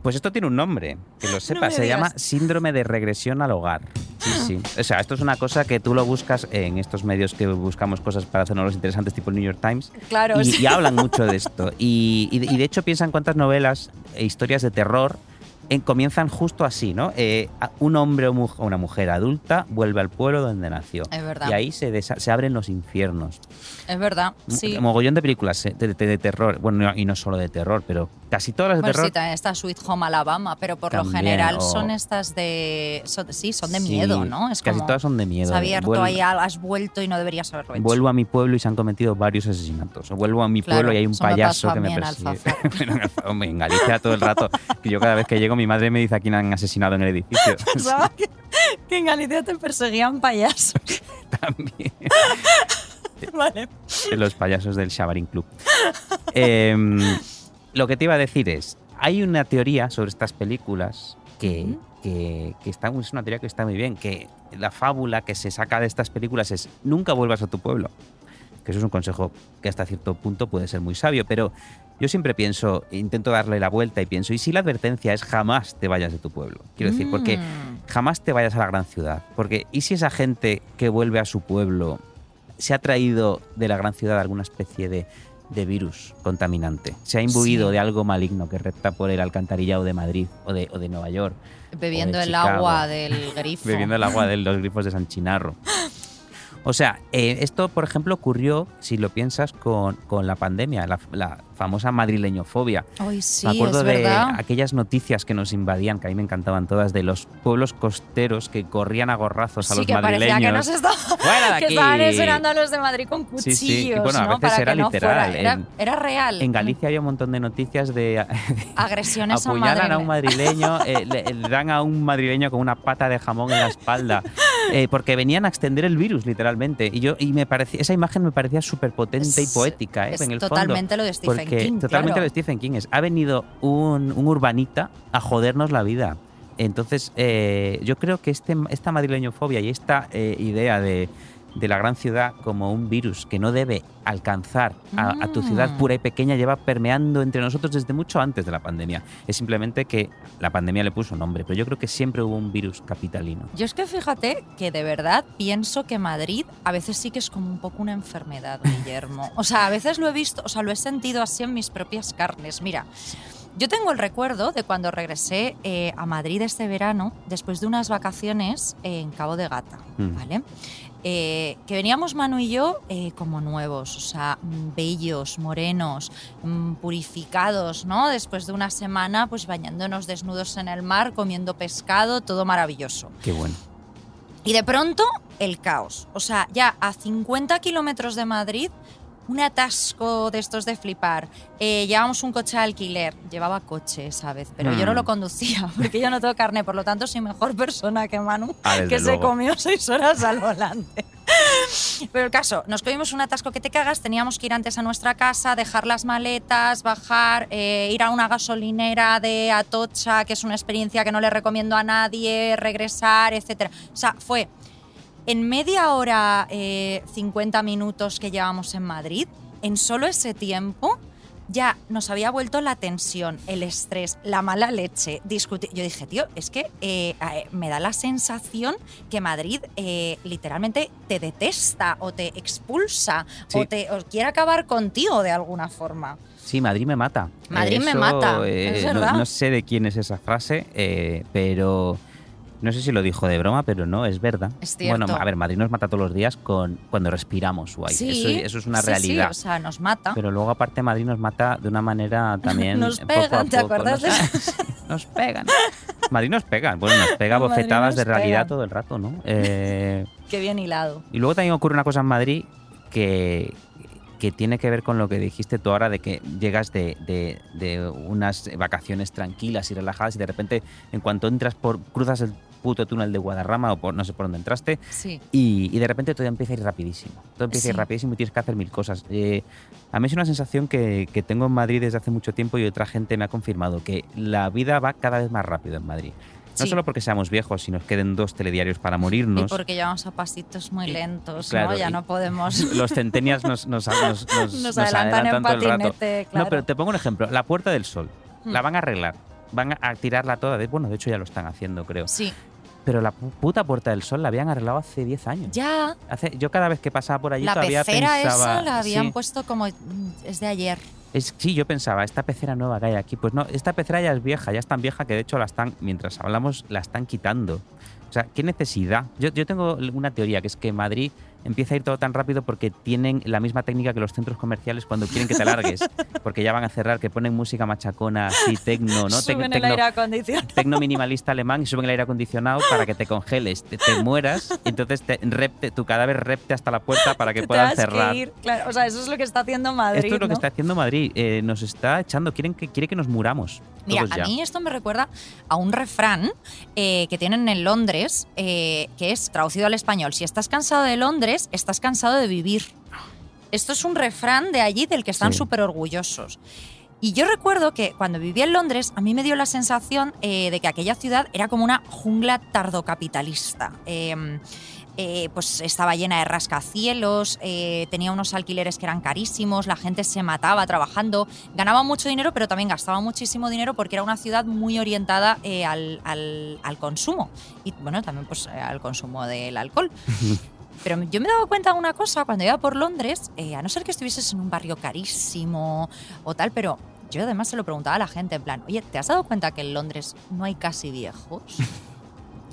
pues esto tiene un nombre, que lo sepas. se llama síndrome de regresión al hogar. Sí, sí. O sea, esto es una cosa que tú lo buscas en estos medios que buscamos cosas para hacernos los interesantes, tipo el New York Times. Claro, y, sí. y hablan mucho de esto. Y, y y de hecho piensan cuántas novelas e historias de terror en- comienzan justo así, ¿no? Eh, a- un hombre o mu- una mujer adulta vuelve al pueblo donde nació. Es verdad. Y ahí se, se abren los infiernos. Es verdad, sí. Mogollón de películas eh, de, de- de terror. Bueno, no- y no solo de terror, pero casi todas las de Bueno, terror. sí, también está Sweet Home Alabama, pero por lo También, general o- son estas de... son- sí, son de Sí, miedo, ¿no? Es casi como, todas son de miedo. Se ha abierto Vuelvo- ahí, has vuelto y no deberías haberlo hecho. Vuelvo a mi pueblo y se han cometido varios asesinatos. O vuelvo a mi Claro, pueblo y hay un payaso que me persigue. Bueno, en Galicia todo el rato. Que yo cada vez que llego, mi madre me dice a quién han asesinado en el edificio. Pensaba que, que en Galicia te perseguían payasos. También. vale. Los payasos del Shabarin Club. Em, lo que te iba a decir es, hay una teoría sobre estas películas que, que, que está, es una teoría que está muy bien, que la fábula que se saca de estas películas es nunca vuelvas a tu pueblo. Que eso es un consejo que hasta cierto punto puede ser muy sabio, pero yo siempre pienso, intento darle la vuelta y pienso, ¿y si la advertencia es jamás te vayas de tu pueblo? Quiero decir, porque Mm. jamás te vayas a la gran ciudad. Porque, ¿y si esa gente que vuelve a su pueblo se ha traído de la gran ciudad alguna especie de, de virus contaminante? Se ha imbuido Sí. de algo maligno que repta por el alcantarillado de Madrid o de, o de Nueva York, Bebiendo de el Chicago. agua del grifo. bebiendo el agua de los grifos de San Chinarro. O sea, eh, esto, por ejemplo, ocurrió, si lo piensas, con, con la pandemia, la, la famosa madrileñofobia. Ay, sí, me acuerdo es de verdad. aquellas noticias que nos invadían, que a mí me encantaban todas, de los pueblos costeros que corrían a gorrazos a Sí, los que parecía madrileños. que nos estaba, ¡Fuera de que estaban esperando a los de Madrid con Sí, cuchillos, sí, que, bueno, a ¿no? veces era no literal, fuera. Era, real. En Galicia había un montón de noticias de Agresiones a apuñalan a un madrileño, eh, le, le dan a un madrileño con una pata de jamón en la espalda, eh, porque venían a extender el virus, literalmente. Y yo y me parecía, esa imagen me parecía súper potente y poética, eh, es en el totalmente fondo. lo de Stephen porque King, Totalmente claro. lo de Stephen King es. Ha venido un, un urbanita a jodernos la vida. Entonces, eh, yo creo que este, esta madrileñofobia y esta eh, idea de, de la gran ciudad como un virus que no debe alcanzar a, a tu ciudad Mm. pura y pequeña lleva permeando entre nosotros desde mucho antes de la pandemia. Es simplemente que la pandemia le puso nombre, pero yo creo que siempre hubo un virus capitalino. Yo es que fíjate que de verdad pienso que Madrid a veces sí que es como un poco una enfermedad, Guillermo. O sea, a veces lo he visto, o sea, lo he sentido así en mis propias carnes. Mira, yo tengo el recuerdo de cuando regresé eh, a Madrid este verano, después de unas vacaciones en Cabo de Gata, Mm. ¿vale? Eh, que veníamos Manu y yo eh, como nuevos, o sea, mm, bellos, morenos, mm, purificados, ¿no? Después de una semana, pues bañándonos desnudos en el mar, comiendo pescado, todo maravilloso. Qué bueno. Y de pronto, el caos. O sea, ya a 50 kilómetros de Madrid, un atasco de estos de flipar. Eh, llevábamos un coche de alquiler. Llevaba coche esa vez, pero yo no Mm. lo conducía porque yo no tengo carne. Por lo tanto, soy mejor persona que Manu, Ah, que se comió seis horas al volante. Pero el caso, nos cogimos un atasco que te cagas, teníamos que ir antes a nuestra casa, dejar las maletas, bajar, eh, ir a una gasolinera de Atocha, que es una experiencia que no le recomiendo a nadie, regresar, etc. O sea, fue en media hora, eh, 50 minutos que llevamos en Madrid, en solo ese tiempo ya nos había vuelto la tensión, el estrés, la mala leche, discutir. Yo dije, tío, es que eh, eh, me da la sensación que Madrid eh, literalmente te detesta o te expulsa Sí. o, te, o quiere acabar contigo de alguna forma. Sí, Madrid me mata. Madrid me mata, eh, es no- verdad. no, sé de quién es esa frase, pero no sé si lo dijo de broma, pero no, es verdad. Es. Bueno, a ver, Madrid nos mata todos los días con cuando respiramos aire. Sí, eso, eso es una sí, realidad. Sí, o sea, nos mata. Pero luego aparte Madrid nos mata de una manera también Nos poco a pegan, ¿te poco, acuerdas ¿no? de Nos pegan. Madrid nos pega, bueno, nos pega Madrid bofetadas nos de realidad todo el rato, ¿no? Eh, Qué bien hilado. y luego también ocurre una cosa en Madrid que, que tiene que ver con lo que dijiste tú ahora de que llegas de, de- de unas vacaciones tranquilas y relajadas y de repente en cuanto entras por cruzas el puto túnel de Guadarrama o por no sé por dónde entraste Sí. y, y de repente todo empieza a ir rapidísimo. Todo empieza a ir Sí. rapidísimo y tienes que hacer mil cosas. Eh, a mí es una sensación que, que tengo en Madrid desde hace mucho tiempo y otra gente me ha confirmado que la vida va cada vez más rápido en Madrid. No Sí. solo porque seamos viejos y nos queden dos telediarios para Y morirnos. porque llevamos a pasitos muy lentos, claro, ¿no? Ya y- no podemos. Los centenias nos, nos, nos, adelantan en patinete, claro. No, pero te pongo un ejemplo. La Puerta del Sol. Hmm. La van a arreglar. Van a- a tirarla toda. De, bueno, de hecho ya lo están haciendo, creo. Sí, Pero la pu- puta Puerta del Sol la habían arreglado hace 10 años. ya. Hace, yo cada vez que pasaba por allí La todavía pecera pensaba... esa la habían sí, puesto como. mm, Es de ayer. es, sí, yo pensaba, esta pecera nueva que hay aquí, pues no, esta pecera ya es vieja, ya es tan vieja que de hecho la están, mientras hablamos, la están quitando. O sea, ¿qué necesidad? Yo, yo tengo una teoría, que es que Madrid empieza a ir todo tan rápido porque tienen la misma técnica que los centros comerciales cuando quieren que te largues, porque ya van a cerrar, que ponen música machacona, así, tecno, ¿no? Suben el tecno- aire acondicionado. tecno minimalista alemán y suben el aire acondicionado para que te congeles, te, te mueras y entonces te repte, tu cadáver repte hasta la puerta para que Te puedan cerrar. que ir. Claro, o sea, eso es lo que está haciendo Madrid. Esto es lo que ¿no? está haciendo Madrid. eh, nos está echando, quieren que, quiere que nos muramos. Mira, a mí esto me recuerda a un refrán eh, que tienen en Londres, eh, que es traducido al español. Si estás cansado de Londres, estás cansado de vivir. Esto es un refrán de allí del que están Sí. súper orgullosos. Y yo recuerdo que cuando vivía en Londres, a mí me dio la sensación eh, de que aquella ciudad era como una jungla tardocapitalista. Eh, eh, pues estaba llena de rascacielos, eh, tenía unos alquileres que eran carísimos, la gente se mataba trabajando, ganaba mucho dinero, pero también gastaba muchísimo dinero porque era una ciudad muy orientada eh, al, al- al consumo y bueno, también pues al consumo del alcohol. Pero yo me he dado cuenta de una cosa cuando iba por Londres, eh, a no ser que estuvieses en un barrio carísimo o tal, pero yo además se lo preguntaba a la gente en plan, oye, ¿te has dado cuenta que en Londres no hay casi viejos?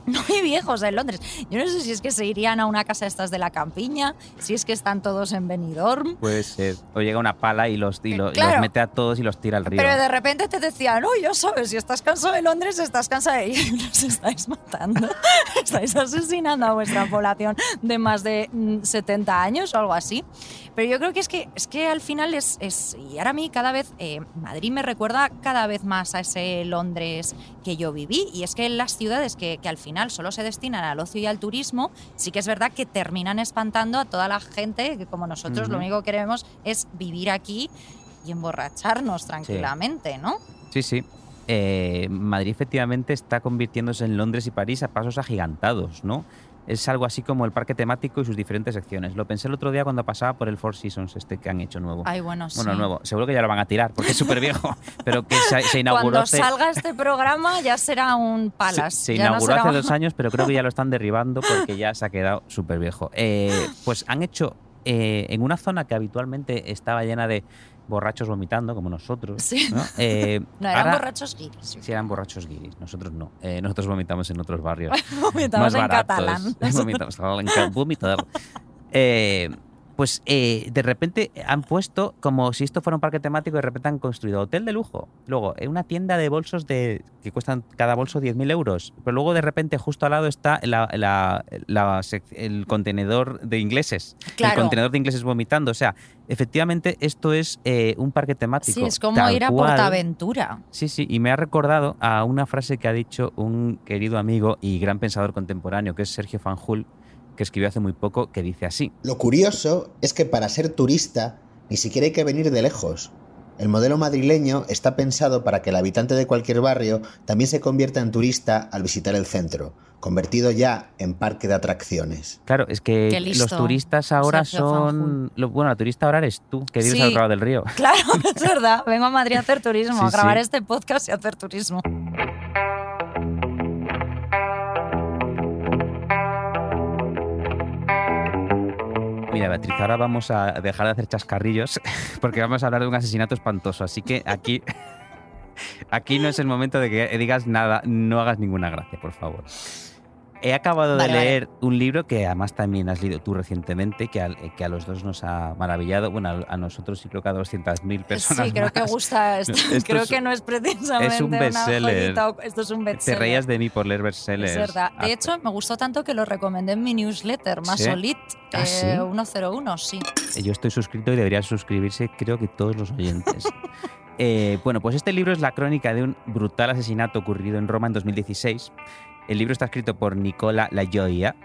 Hay viejos en Londres. Yo no sé si es que se irían a una casa estas de la campiña, si es que están todos en Benidorm. Puede ser. O llega una pala y los, y y claro. los mete a todos y los tira al río. Pero de repente te decían, no, ya sabes, si estás cansado de Londres, estás cansado de ir. Los estáis matando. estáis asesinando a vuestra población de más de mm, 70 años o algo así. Pero yo creo que es que, es que al final es, es- Y ahora a mí cada vez... eh, Madrid me recuerda cada vez más a ese Londres que yo viví. Y es que las ciudades que, que al final solo se destinan al ocio y al turismo, sí que es verdad que terminan espantando a toda la gente que como nosotros lo único que queremos es vivir aquí y emborracharnos tranquilamente, ¿no? Sí, sí. Eh, Madrid efectivamente está convirtiéndose en Londres y París a pasos agigantados, ¿no? Es algo así como el parque temático y sus diferentes secciones. Lo pensé el otro día cuando pasaba por el Four Seasons este que han hecho nuevo. Ay, bueno, sí. Bueno, nuevo. Seguro que ya lo van a tirar porque es súper viejo. pero que se, se inauguró Cuando hace, salga este programa ya será un palace. se no inauguró será- hace dos años, pero creo que ya lo están derribando porque ya se ha quedado súper viejo. Eh, pues han hecho eh, en una zona que habitualmente estaba llena de borrachos vomitando, como nosotros. Sí. ¿no? Eh, No, eran ahora- borrachos guiris. Sí, eran borrachos guiris. Nosotros no. Eh, nosotros vomitamos en otros barrios. Vomitamos más en baratos. catalán. Vomitamos en ca- vomitar. Eh, pues eh, de repente han puesto, como si esto fuera un parque temático, de repente han construido hotel de lujo. Luego, una tienda de bolsos de que cuestan cada bolso 10.000 euros. Pero luego, de repente, justo al lado está la- la- la sec- el contenedor de ingleses. Claro. El contenedor de ingleses vomitando. O sea, efectivamente, esto es eh, un parque temático. Sí, es como ir a cual. Portaventura. Sí, sí, y me ha recordado a una frase que ha dicho un querido amigo y gran pensador contemporáneo, que es Sergio Fanjul, que escribió hace muy poco, que dice así. Lo curioso es que para ser turista ni siquiera hay que venir de lejos. El modelo madrileño está pensado para que el habitante de cualquier barrio también se convierta en turista al visitar el centro, convertido ya en parque de atracciones. Claro, es que los turistas ahora Sergio son... lo- bueno, la turista ahora eres tú, que vives Sí. al otro lado del río. Claro, es verdad. Vengo a Madrid a hacer turismo, Sí, a grabar sí. este podcast y a hacer turismo. Mira, Beatriz, ahora vamos a dejar de hacer chascarrillos porque vamos a hablar de un asesinato espantoso. Así que aquí, aquí no es el momento de que digas nada, no hagas ninguna gracia, por favor. He acabado Vale, de vale. leer un libro que además también has leído tú recientemente, que a, que a los dos nos ha maravillado. Bueno, a, nosotros y creo que a 200.000 personas Sí, creo que gusta. esto. Esto creo es- que no es precisamente es un una bestseller. joyita o- Esto es un Te bestseller. reías de mí por leer bestsellers. Es verdad. De Ah, hecho, me gustó tanto que lo recomendé en mi newsletter, Masolit ¿Ah, eh, sí? 101, sí. Yo estoy suscrito y deberían suscribirse, creo que todos los oyentes. Eh, bueno, pues este libro es la crónica de un brutal asesinato ocurrido en Roma en 2016. El libro está escrito por Nicola La Gioia.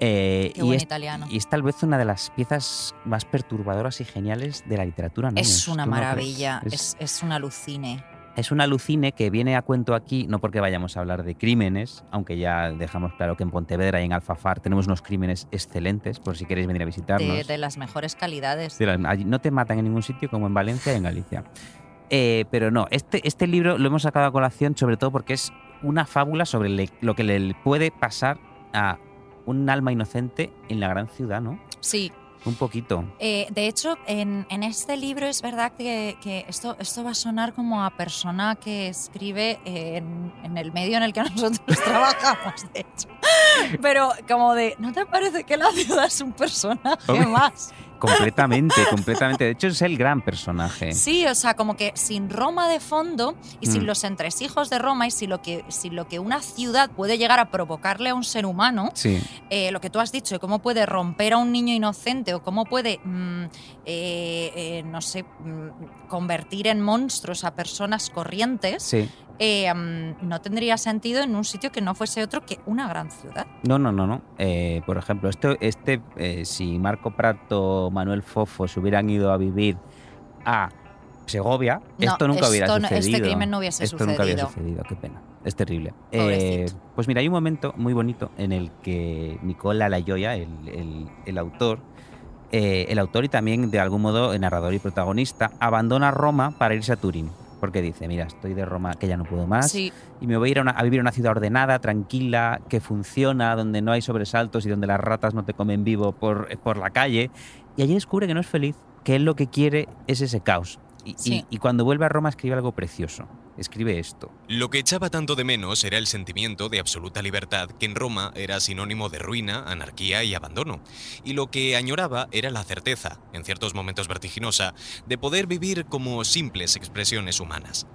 eh, Qué y, buen es, italiano. y es tal vez una de las piezas más perturbadoras y geniales de la literatura. Es una maravilla, Es, es, un alucine. es un alucine que viene a cuento aquí, no porque vayamos a hablar de crímenes, aunque ya dejamos claro que en Pontevedra y en Alfafar tenemos unos crímenes excelentes, por si queréis venir a visitarnos. De, de las mejores calidades. De las- allí no te matan en ningún sitio como en Valencia y en Galicia. Eh, pero no, este, este libro lo hemos sacado a colación sobre todo porque es una fábula sobre le- lo que le puede pasar a un alma inocente en la gran ciudad, ¿no? Sí, Un poquito. Eh, de hecho, en, en este libro es verdad que, que esto, esto va a sonar como a persona que escribe en, en el medio en el que nosotros trabajamos, de hecho. Pero como de, ¿no te parece que la ciudad es un personaje más? Completamente, completamente. De hecho, es el gran personaje. Sí, o sea, como que sin Roma de fondo y sin Mm. los entresijos de Roma y sin lo, que, sin lo que una ciudad puede llegar a provocarle a un ser humano, Sí. eh, lo que tú has dicho, cómo puede romper a un niño inocente o cómo puede, mm, eh, eh, no sé, mm, convertir en monstruos a personas corrientes, Sí. Eh, no tendría sentido en un sitio que no fuese otro que una gran ciudad. No, no, no, no. Eh, por ejemplo, este, este eh, si Marco Prato, Manuel Fofo se hubieran ido a vivir a Segovia, No, esto nunca hubiera esto no- este sucedido. crimen no hubiese esto nunca hubiera sucedido. sucedido, qué pena. Es terrible. Eh, pues mira, hay un momento muy bonito en el que Nicola Layoya, el, el- el autor, eh, el autor y también de algún modo el narrador y protagonista, abandona Roma para irse a Turín. Porque dice, mira, estoy de Roma que ya no puedo más Sí, y me voy a ir a, una- a vivir en una ciudad ordenada, tranquila, que funciona, donde no hay sobresaltos y donde las ratas no te comen vivo por, por la calle. Y allí descubre que no es feliz, que él lo que quiere es ese caos. Y, y cuando vuelve a Roma escribe algo precioso. Escribe esto. Lo que echaba tanto de menos era el sentimiento de absoluta libertad que en Roma era sinónimo de ruina, anarquía y abandono. Y lo que añoraba era la certeza, en ciertos momentos vertiginosa, de poder vivir como simples expresiones humanas.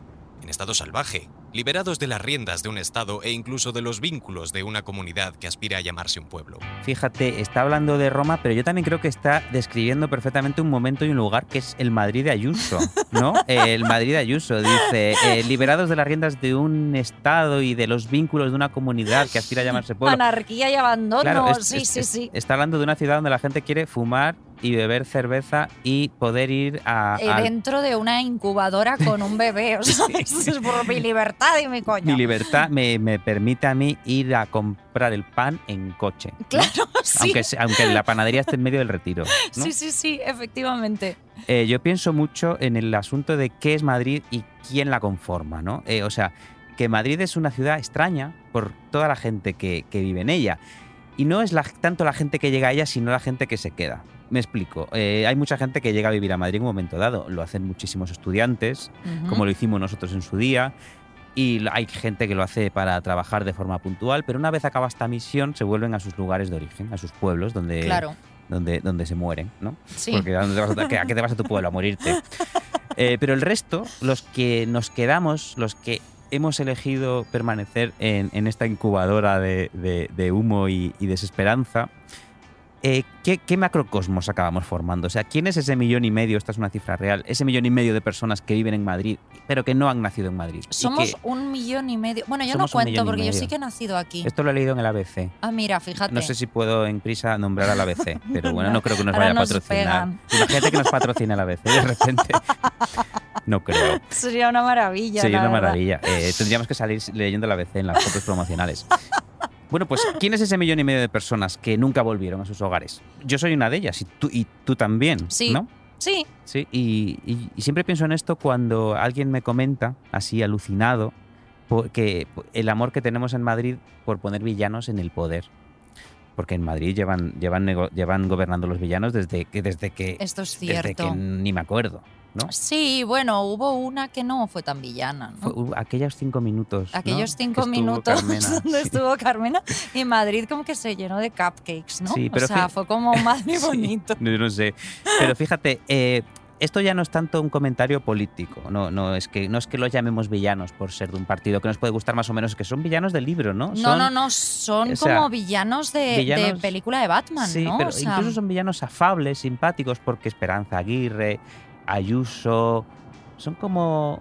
En estado salvaje, liberados de las riendas de un Estado e incluso de los vínculos de una comunidad que aspira a llamarse un pueblo. Fíjate, está hablando de Roma, pero yo también creo que está describiendo perfectamente un momento y un lugar que es el Madrid de Ayuso, ¿no? El Madrid de Ayuso dice, eh, liberados de las riendas de un Estado y de los vínculos de una comunidad que aspira a llamarse pueblo. anarquía y abandono, Claro, es- sí, es- sí, es- sí. Está hablando de una ciudad donde la gente quiere fumar y beber cerveza y poder ir a... Eh, al- dentro de una incubadora con un bebé, o sea, es por mi libertad y mi coño. Mi libertad me, me permite a mí ir a comprar el pan en coche. ¿no? Claro, sí. Aunque, aunque la panadería esté en medio del retiro. ¿no? Sí, sí, sí, efectivamente. Eh, yo pienso mucho en el asunto de qué es Madrid y quién la conforma, ¿no? Eh, o sea, que Madrid es una ciudad extraña por toda la gente que, que vive en ella. Y no es la- tanto la gente que llega a ella, sino la gente que se queda. Me explico. Eh, hay mucha gente que llega a vivir a Madrid en un momento dado. Lo hacen muchísimos estudiantes, como lo hicimos nosotros en su día. Y hay gente que lo hace para trabajar de forma puntual, pero una vez acaba esta misión se vuelven a sus lugares de origen, a sus pueblos, donde, Claro. donde, donde se mueren, ¿no? Sí. Porque ¿a, dónde te vas a, ¿a qué te vas a tu pueblo? A morirte. Eh, pero el resto, los que nos quedamos, los que hemos elegido permanecer en, en esta incubadora de, de- de humo y, y desesperanza, eh, ¿qué, qué macrocosmos acabamos formando? O sea, ¿quién es ese millón y medio, esta es una cifra real, ese millón y medio de personas que viven en Madrid, pero que no han nacido en Madrid? Somos que- un millón y medio. Bueno, yo no cuento porque yo sí que he nacido aquí. Esto lo he leído en el ABC. Ah, mira, fíjate. No sé si puedo en prisa nombrar al ABC, pero bueno, no creo que nos vaya a nos patrocinar. pegan. Imagínate que nos patrocine el ABC de repente. No creo. Sería una maravilla. Sería una verdad. maravilla. Eh, tendríamos que salir leyendo el ABC en las fotos promocionales. Bueno, pues ¿quién es ese millón y medio de personas que nunca volvieron a sus hogares? Yo soy una de ellas y tú, y tú también, Sí. ¿no? Sí, Sí, y, y- y siempre pienso en esto cuando alguien me comenta, así alucinado, que el amor que tenemos en Madrid por poner villanos en el poder. Porque en Madrid llevan, llevan, llevan gobernando los villanos desde que, desde que, esto es desde cierto. que ni me acuerdo, ¿no? Sí, bueno, hubo una que no fue tan villana, ¿no? Fue- hubo aquellos cinco minutos. Aquellos Que cinco minutos Carmena, donde sí. estuvo Carmena y Madrid como que se llenó de cupcakes, ¿no? Sí, pero o sea, fue como Madrid Sí, bonito. no, no sé. Pero fíjate, eh, esto ya no es tanto un comentario político. No, no, es que, no es que los llamemos villanos por ser de un partido que nos puede gustar más o menos, es que son villanos del libro, ¿no? No, Son- no, no, son o sea, como villanos de, película de Batman, Sí, ¿no? pero O sea, incluso son villanos afables, simpáticos, porque Esperanza Aguirre, Ayuso, son como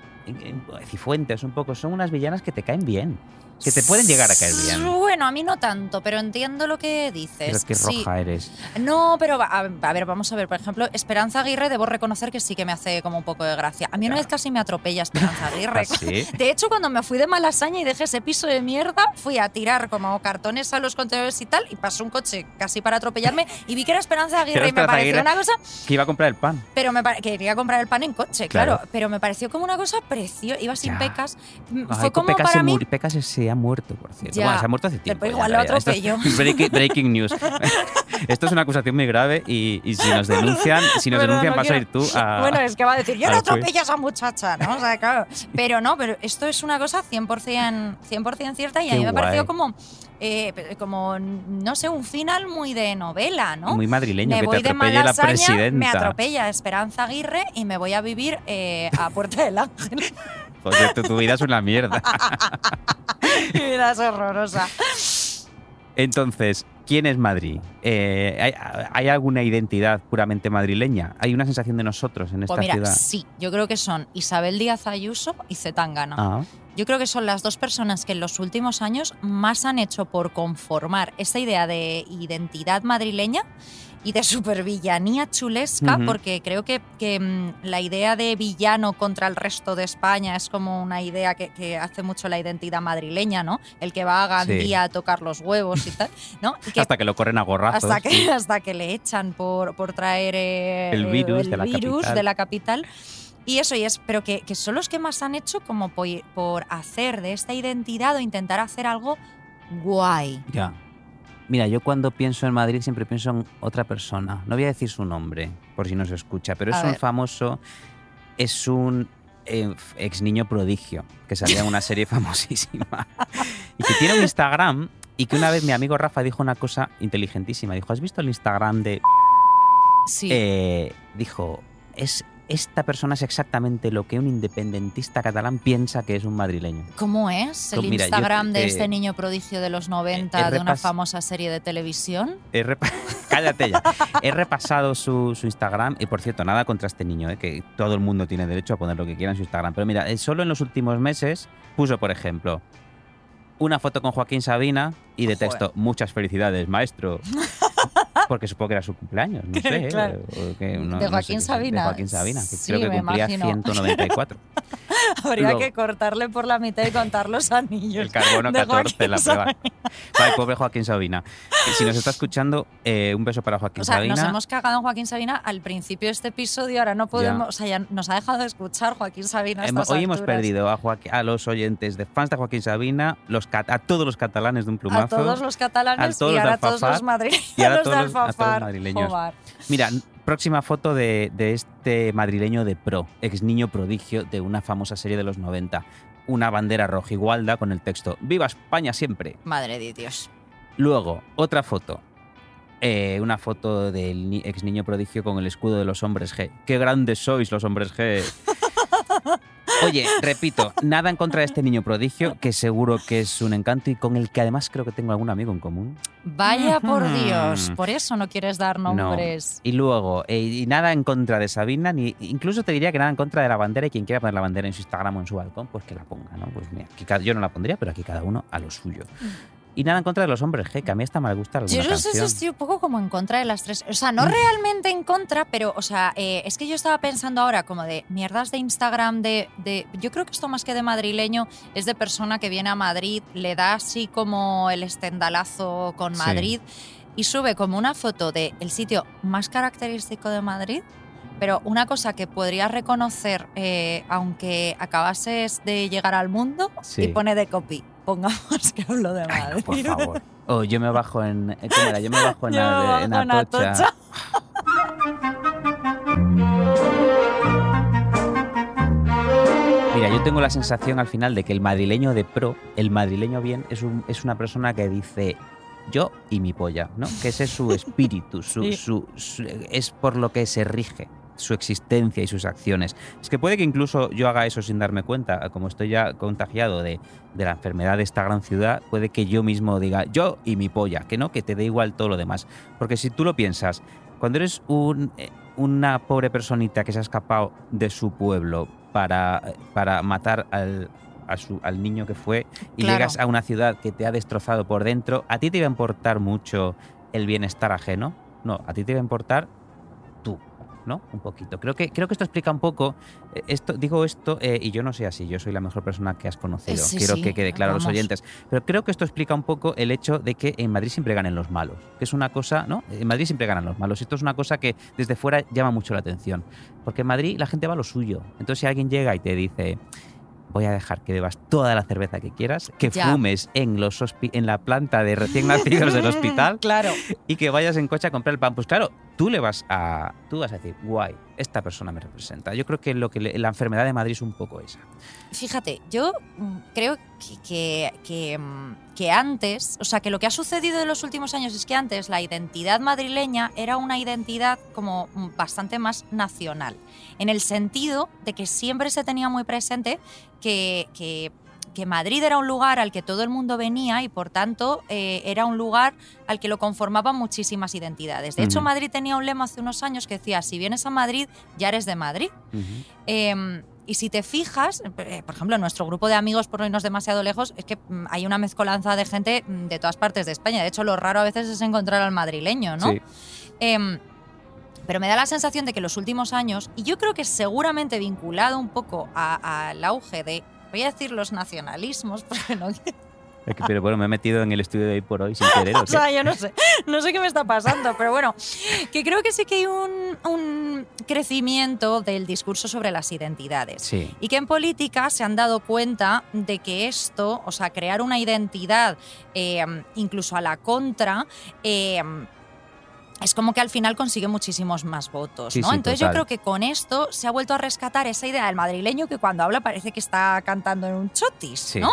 Cifuentes un poco, son unas villanas que te caen bien, que te pueden llegar a caer bien. Bueno, a mí no tanto, pero entiendo lo que Pero dices. qué sí. roja eres. No, pero a, a ver, vamos a ver. Por ejemplo, Esperanza Aguirre, debo reconocer que sí que me hace como un poco de gracia. A mí una vez casi me atropella Esperanza Aguirre. ¿Ah, sí? De hecho, cuando me fui de Malasaña y dejé ese piso de mierda, fui a tirar como cartones a los contenedores y tal, y pasó un coche casi para atropellarme y vi que era Esperanza Aguirre y me pareció una cosa Que iba a comprar el pan. pero me quería comprar el pan en coche, claro. Claro. Pero me pareció como una cosa preciosa. Iba sin Ya. pecas. M- Ay, Fue como Pecas para mí. Pecas se- ha muerto, por cierto. Ya. Bueno, se ha muerto hace tiempo. Pero igual lo. Esto es atropelló. breaking, breaking news. Esto es una acusación muy grave y, y si nos denuncian, si nos Pero denuncian no vas a ir tú a. Bueno, es que va a decir, yo no atropello a esa muchacha, ¿no? O sea, claro. Pero no, pero esto es una cosa 100%, 100 cierta y a mí me pareció guay. como, eh, como, no sé, un final muy de novela, ¿no? Muy madrileño, me que voy te de atropelle la Malasaña, presidenta. me atropella Esperanza Aguirre y me voy a vivir eh, a Puerta del Ángel. Joder, tu, tu vida es una mierda. Mi vida es horrorosa. Entonces, ¿quién es Madrid? Eh, ¿hay, hay alguna identidad puramente madrileña? ¿Hay una sensación de nosotros en esta Pues mira, ciudad? sí, yo creo que son Isabel Díaz Ayuso y Zetangana. Ah, Yo creo que son las dos personas que en los últimos años más han hecho por conformar esa idea de identidad madrileña y de supervillanía chulesca, Ujú. porque creo que, que, mm, la idea de villano contra el resto de España es como una idea que, que hace mucho la identidad madrileña, ¿no? El que va a Gandía Sí. a tocar los huevos y tal, ¿no? Y que hasta que lo corren a gorrazos. hasta que, hasta que le echan por, por traer eh, El virus el de la virus capital. de la capital. Y eso, y es, pero que, que son los que más han hecho como por, por hacer de esta identidad o intentar hacer algo guay. Ya. Mira, yo cuando pienso en Madrid siempre pienso en otra persona. No voy a decir su nombre, por si no se escucha, pero A es un ver. famoso, es un eh, ex niño prodigio que salía en una serie famosísima y que tiene un Instagram y que una vez mi amigo Rafa dijo una cosa inteligentísima. Dijo, ¿has visto el Instagram de...? Sí. Eh, dijo, es, esta persona es exactamente lo que un independentista catalán piensa que es un madrileño. ¿Cómo es el Pues mira, yo, Instagram de eh, este niño prodigio de los 90 he de una famosa serie de televisión? Cállate ya. He repasado su, su Instagram y por cierto, nada contra este niño, ¿eh? que todo el mundo tiene derecho a poner lo que quiera en su Instagram. Pero mira, eh, solo en los últimos meses puso, por ejemplo, una foto con Joaquín Sabina y de texto, muchas felicidades, maestro. Porque supongo que era su cumpleaños, no sé. Claro. que no- ¿De no sé Joaquín Sabina? De Joaquín Sabina, que Sí, creo que cumplía imagino. 194. Habría Luego- que cortarle por la mitad y contar los anillos. El carbono de 14, la Joaquín prueba. Ay, pobre Joaquín Sabina. Si nos está escuchando, eh, un beso para Joaquín O sea, Sabina. nos hemos cagado en Joaquín Sabina al principio de este episodio, ahora no podemos, o sea, ya nos ha dejado de escuchar Joaquín Sabina. Hemos- estas hoy hemos alturas. perdido a, Joaquín- a los oyentes de fans de Joaquín Sabina, los a todos los catalanes de un plumazo. a todos los catalanes a todos y ahora a todos los madrileños y ahora todos los- a todos los madrileños. Jobar. Mira, próxima foto de, de este madrileño de pro, ex niño prodigio de una famosa serie de los 90. Una bandera roja igualda con el texto ¡Viva España siempre! Madre de Dios. Luego, otra foto. eh, una foto del ni- ex niño prodigio con el escudo de los hombres G. ¡Qué grandes sois los hombres G! Oye, repito, nada en contra de este niño prodigio, que seguro que es un encanto y con el que además creo que tengo algún amigo en común. Vaya por. Dios, por eso no quieres dar nombres. No. Y luego, eh, y nada en contra de Sabina, ni incluso te diría que nada en contra de la bandera y quien quiera poner la bandera en su Instagram o en su balcón, pues que la ponga, ¿no? Pues mira, aquí cada- yo no la pondría, pero aquí cada uno a lo suyo. Y nada en contra de los hombres G, que a mí hasta me gusta alguna Yo no sé si estoy un poco como en contra de las tres. O sea, no realmente en contra, pero, o sea, eh, es que yo estaba pensando ahora como de mierdas de Instagram, de, de. Yo creo que esto más que de madrileño es de persona que viene a Madrid, le da así como el estendalazo con Sí. Madrid y sube como una foto de el sitio más característico de Madrid. Pero una cosa que podrías reconocer, eh, aunque acabases de llegar al mundo, Sí. y pone de copy. Pongamos que hablo de Madrid. Por favor. Oh, yo me bajo en. eh, ¿Cómo era? Yo me bajo en, Yo me a- bajo en en Atocha. Atocha. Mira, yo tengo la sensación al final de que el madrileño de pro, el madrileño bien, es, un- es una persona que dice yo y mi polla, ¿no? Que ese es su espíritu, su, Sí. su- su- es por lo que se rige su existencia y sus acciones. Es que puede que incluso yo haga eso sin darme cuenta, como estoy ya contagiado de, de la enfermedad de esta gran ciudad, puede que yo mismo diga yo y mi polla, que no, que te dé igual todo lo demás. Porque si tú lo piensas, cuando eres un, eh, una pobre personita que se ha escapado de su pueblo para, para matar al, a su- al niño que fue y Claro. llegas a una ciudad que te ha destrozado por dentro, ¿a ti te iba a importar mucho el bienestar ajeno? No, a ti te iba a importar ¿no? Un poquito. Creo que, creo que esto explica un poco, eh, esto, digo esto, eh, y yo no soy así, yo soy la mejor persona que has conocido, sí, quiero sí, que quede claro a los oyentes, pero creo que esto explica un poco el hecho de que en Madrid siempre ganen los malos, que es una cosa, ¿no? En Madrid siempre ganan los malos, esto es una cosa que desde fuera llama mucho la atención, porque en Madrid la gente va a lo suyo, entonces si alguien llega y te dice... Voy a dejar que bebas toda la cerveza que quieras, que Ya. fumes en, los en la planta de recién nacidos del hospital Claro. y que vayas en coche a comprar el pan. Pues claro, tú le vas a, tú vas a decir, guay, esta persona me representa. Yo creo que, lo que le- la enfermedad de Madrid es un poco esa. Fíjate, yo mm, creo que, que, que, mm, que antes, o sea, que lo que ha sucedido en los últimos años es que antes la identidad madrileña era una identidad como mm, bastante más nacional, en el sentido de que siempre se tenía muy presente que, que- que Madrid era un lugar al que todo el mundo venía y por tanto eh, era un lugar al que lo conformaban muchísimas identidades. De hecho. Madrid tenía un lema hace unos años que decía, si vienes a Madrid, ya eres de Madrid. Eh, y si te fijas, eh, por ejemplo, en nuestro grupo de amigos, por no irnos demasiado lejos, es que mm, hay una mezcolanza de gente mm, de todas partes de España. De hecho, lo raro a veces es encontrar al madrileño, ¿no? Sí. Em, pero me da la sensación de que los últimos años, y yo creo que seguramente vinculado un poco al auge de, voy a decir los nacionalismos, porque no Es que, Pero bueno, me he metido en el estudio de hoy por hoy sin querer. ¿o sea, yo no sé, no sé qué me está pasando, pero bueno, que creo que sí que hay un, un crecimiento del discurso sobre las identidades. Sí. Y que en política se han dado cuenta de que esto, o sea, crear una identidad eh, incluso a la contra, eh, es como que al final consigue muchísimos más votos, Sí, ¿no? sí, Entonces total. yo creo que con esto se ha vuelto a rescatar esa idea del madrileño que cuando habla parece que está cantando en un chotis, Sí. ¿no?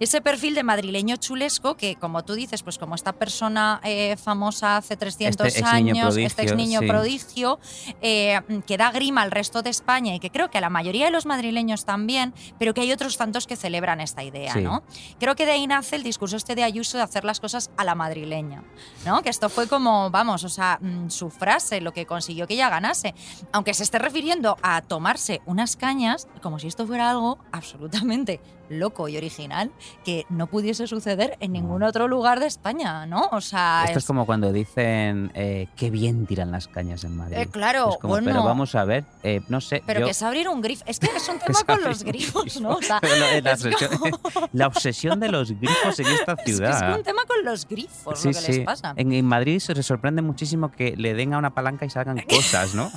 Ese perfil de madrileño chulesco que, como tú dices, pues como esta persona eh, famosa hace 300 Este años, este ex niño prodigio, eh, que da grima al resto de España y que creo que a la mayoría de los madrileños también, pero que hay otros tantos que celebran esta idea. ¿no? Creo que de ahí nace el discurso este de Ayuso de hacer las cosas a la madrileña, ¿no? Que esto fue como, vamos, o mm, su frase, lo que consiguió que ella ganase. Aunque se esté refiriendo a tomarse unas cañas, como si esto fuera algo absolutamente loco y original que no pudiese suceder en ningún otro lugar de España, ¿no? O sea, Esto es es- como cuando dicen eh, qué bien tiran las cañas en Madrid. Eh, claro, Es como, bueno. pero vamos a ver, eh, no sé. Pero yo- que es abrir un grifo. Es que es un tema con los grifos, ¿no? O sea, la, es obsesión, la obsesión de los grifos en esta Es que ciudad. es un tema con los grifos Sí, lo que les sí. pasa. En, en Madrid se sorprende muchísimo que le den a una palanca y salgan cosas, ¿no?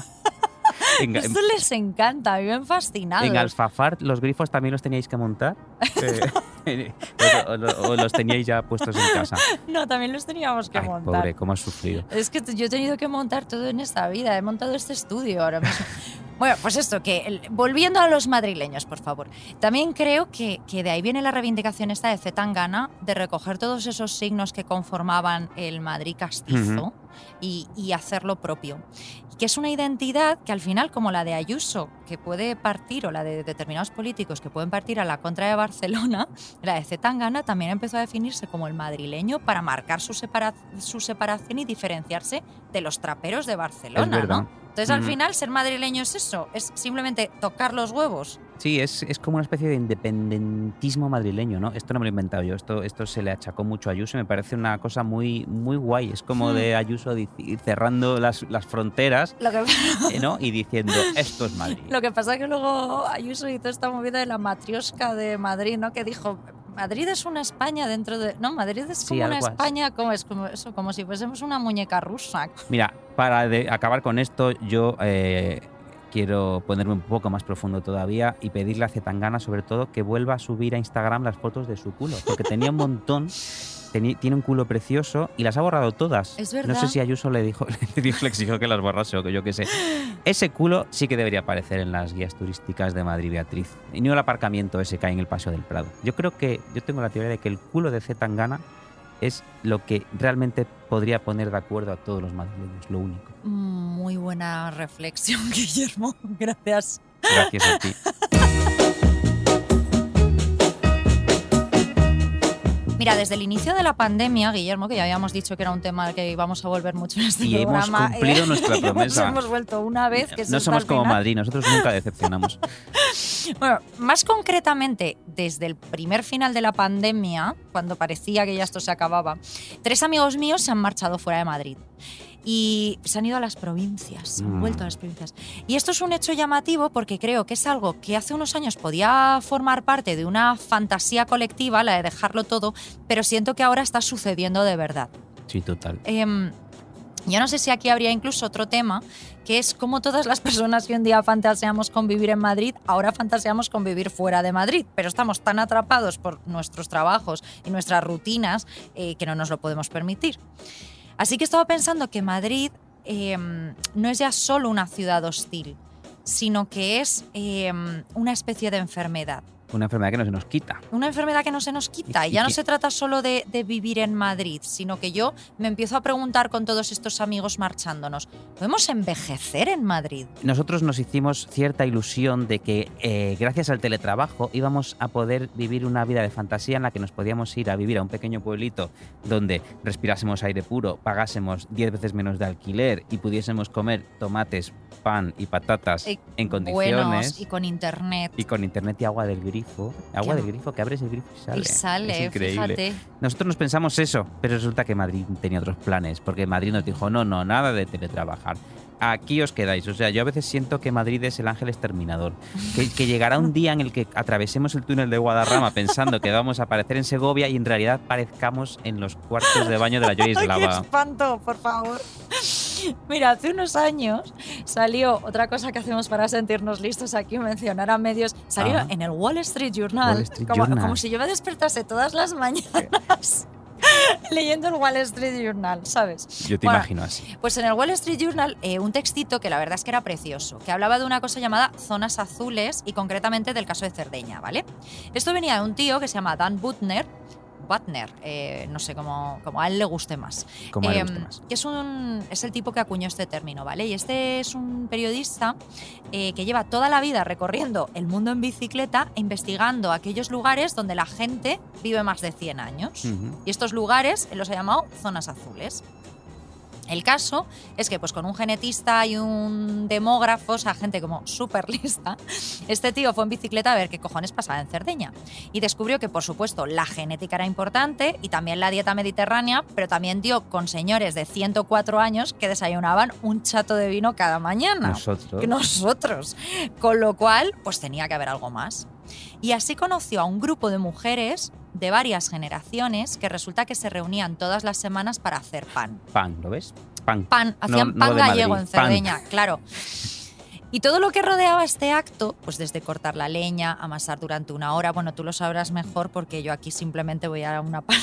En, en- Esto les encanta, viven fascinados. en Alfafar los grifos también los teníais que montar. Eh, o, o- o los teníais ya puestos en casa. No, también los teníamos que Ay, montar. pobre, cómo has sufrido. Es que yo he tenido que montar todo en esta vida. He montado este estudio ahora mismo. Bueno, pues esto, que el- volviendo a los madrileños, por favor. También creo que, que de ahí viene la reivindicación esta de Zetangana de recoger todos esos signos que conformaban el Madrid castizo Ujú. y, y hacerlo propio. Que es una identidad que al final, como la de Ayuso, que puede partir, o la de determinados políticos que pueden partir a la contra de Barcelona, la de Zetangana también empezó a definirse como el madrileño para marcar su, separa- su separación y diferenciarse de los traperos de Barcelona. verdad. ¿no? Entonces, al final, ser madrileño es eso, es simplemente tocar los huevos. Sí, es, es como una especie de independentismo madrileño, ¿no? Esto no me lo he inventado yo, esto, esto se le achacó mucho a Ayuso y me parece una cosa muy, muy guay. Es como Hmm. de Ayuso cerrando las, las fronteras Lo que, eh, ¿no? y diciendo, esto es Madrid. lo que pasa es que luego Ayuso hizo esta movida de la matriosca de Madrid, ¿no? Que dijo, Madrid es una España dentro de... No, Madrid es Sí, como una. España, como, es como, eso, como si fuésemos una muñeca rusa. Mira, para de- acabar con esto, yo eh, quiero ponerme un poco más profundo todavía y pedirle a Zetangana, sobre todo, que vuelva a subir a Instagram las fotos de su culo, porque tenía un montón. Tiene un culo precioso y las ha borrado todas. Es No sé verdad. si Ayuso le dijo, le dijo, le exigió que las borrase o que yo qué sé. Ese culo sí que debería aparecer en las guías turísticas de Madrid Beatriz. Y no el aparcamiento ese que hay en el Paseo del Prado. Yo creo que, yo tengo la teoría de que el culo de Zetangana es lo que realmente podría poner de acuerdo a todos los madrileños, lo único. Muy buena reflexión, Guillermo. Gracias. Gracias a ti. Mira, desde el inicio de la pandemia, Guillermo, que ya habíamos dicho que era un tema al que íbamos a volver mucho en este Y hemos programa. cumplido nuestra promesa. Hemos, vuelto una vez. Que No somos como. Madrid, nosotros nunca decepcionamos. Bueno, más concretamente, desde el primer final de la pandemia, cuando parecía que ya esto se acababa, tres amigos míos se han marchado fuera de Madrid. Y se han ido a las provincias, han Mm. vuelto a las provincias. Y esto es un hecho llamativo porque creo que es algo que hace unos años podía formar parte de una fantasía colectiva, la de dejarlo todo, pero siento que ahora está sucediendo de verdad. Sí, total. Em, yo no sé si aquí habría incluso otro tema, que es cómo todas las personas que un día fantaseamos con vivir en Madrid, ahora fantaseamos con vivir fuera de Madrid, pero estamos tan atrapados por nuestros trabajos y nuestras rutinas eh, que no nos lo podemos permitir. Así que estaba pensando que Madrid em, no es ya solo una ciudad hostil, sino que es em, una especie de enfermedad. Una enfermedad que no se nos quita. Una enfermedad que no se nos quita. Y- ya no se trata solo de, de vivir en Madrid, sino que yo me empiezo a preguntar con todos estos amigos marchándonos, ¿podemos envejecer en Madrid? Nosotros nos hicimos cierta ilusión de que eh, gracias al teletrabajo íbamos a poder vivir una vida de fantasía en la que nos podíamos ir a vivir a un pequeño pueblito donde respirásemos aire puro, pagásemos 10 veces menos de alquiler y pudiésemos comer tomates, pan y patatas Eh, en condiciones. Buenos y con internet. Y con internet y agua del grifo. Agua del grifo, que abres el grifo y sale. Y sale, es increíble. fíjate. Nosotros nos pensamos eso, pero resulta que Madrid tenía otros planes, porque Madrid nos dijo, no, no, nada de teletrabajar. Aquí os quedáis. O sea, yo a veces siento que Madrid es el ángel exterminador. Que, que llegará un día en el que atravesemos el túnel de Guadarrama pensando que vamos a aparecer en Segovia y en realidad parezcamos en los cuartos de baño de la Joy ¡Qué Eslava. espanto, por favor! Mira, hace unos años salió otra cosa que hacemos para sentirnos listos aquí, mencionar a medios. Salió Ah. en el Wall Street Journal. Wall Street como, Journal. como si yo me despertase todas las mañanas leyendo el Wall Street Journal, ¿sabes? Yo te Bueno, imagino así. Pues en el Wall Street Journal, eh, un textito que la verdad es que era precioso, que hablaba de una cosa llamada zonas azules y concretamente del caso de Cerdeña, ¿vale? Esto venía de un tío que se llama Dan Butner. Butner, eh, no sé cómo, cómo a él le guste más. Como a él le guste más. Que es, un, es el tipo que acuñó este término, ¿vale? Y este es un periodista eh, que lleva toda la vida recorriendo el mundo en bicicleta e investigando aquellos lugares donde la gente vive más de 100 años. Y estos lugares él los ha llamado zonas azules. El caso es que pues con un genetista y un demógrafo, o sea, gente como súper lista, este tío fue en bicicleta a ver qué cojones pasaba en Cerdeña. Y descubrió que, por supuesto, la genética era importante y también la dieta mediterránea, pero también dio con señores de 104 años que desayunaban un chato de vino cada mañana. Nosotros. Que nosotros. Con lo cual, pues tenía que haber algo más. Y así conoció a un grupo de mujeres de varias generaciones que resulta que se reunían todas las semanas para hacer pan. Pan, ¿lo ves? Pan. Pan, No- hacían no pan de gallego Madrid, en pan. Cerdeña, claro. Y todo lo que rodeaba este acto, pues desde cortar la leña, amasar durante una hora, bueno, tú lo sabrás mejor porque yo aquí simplemente voy a una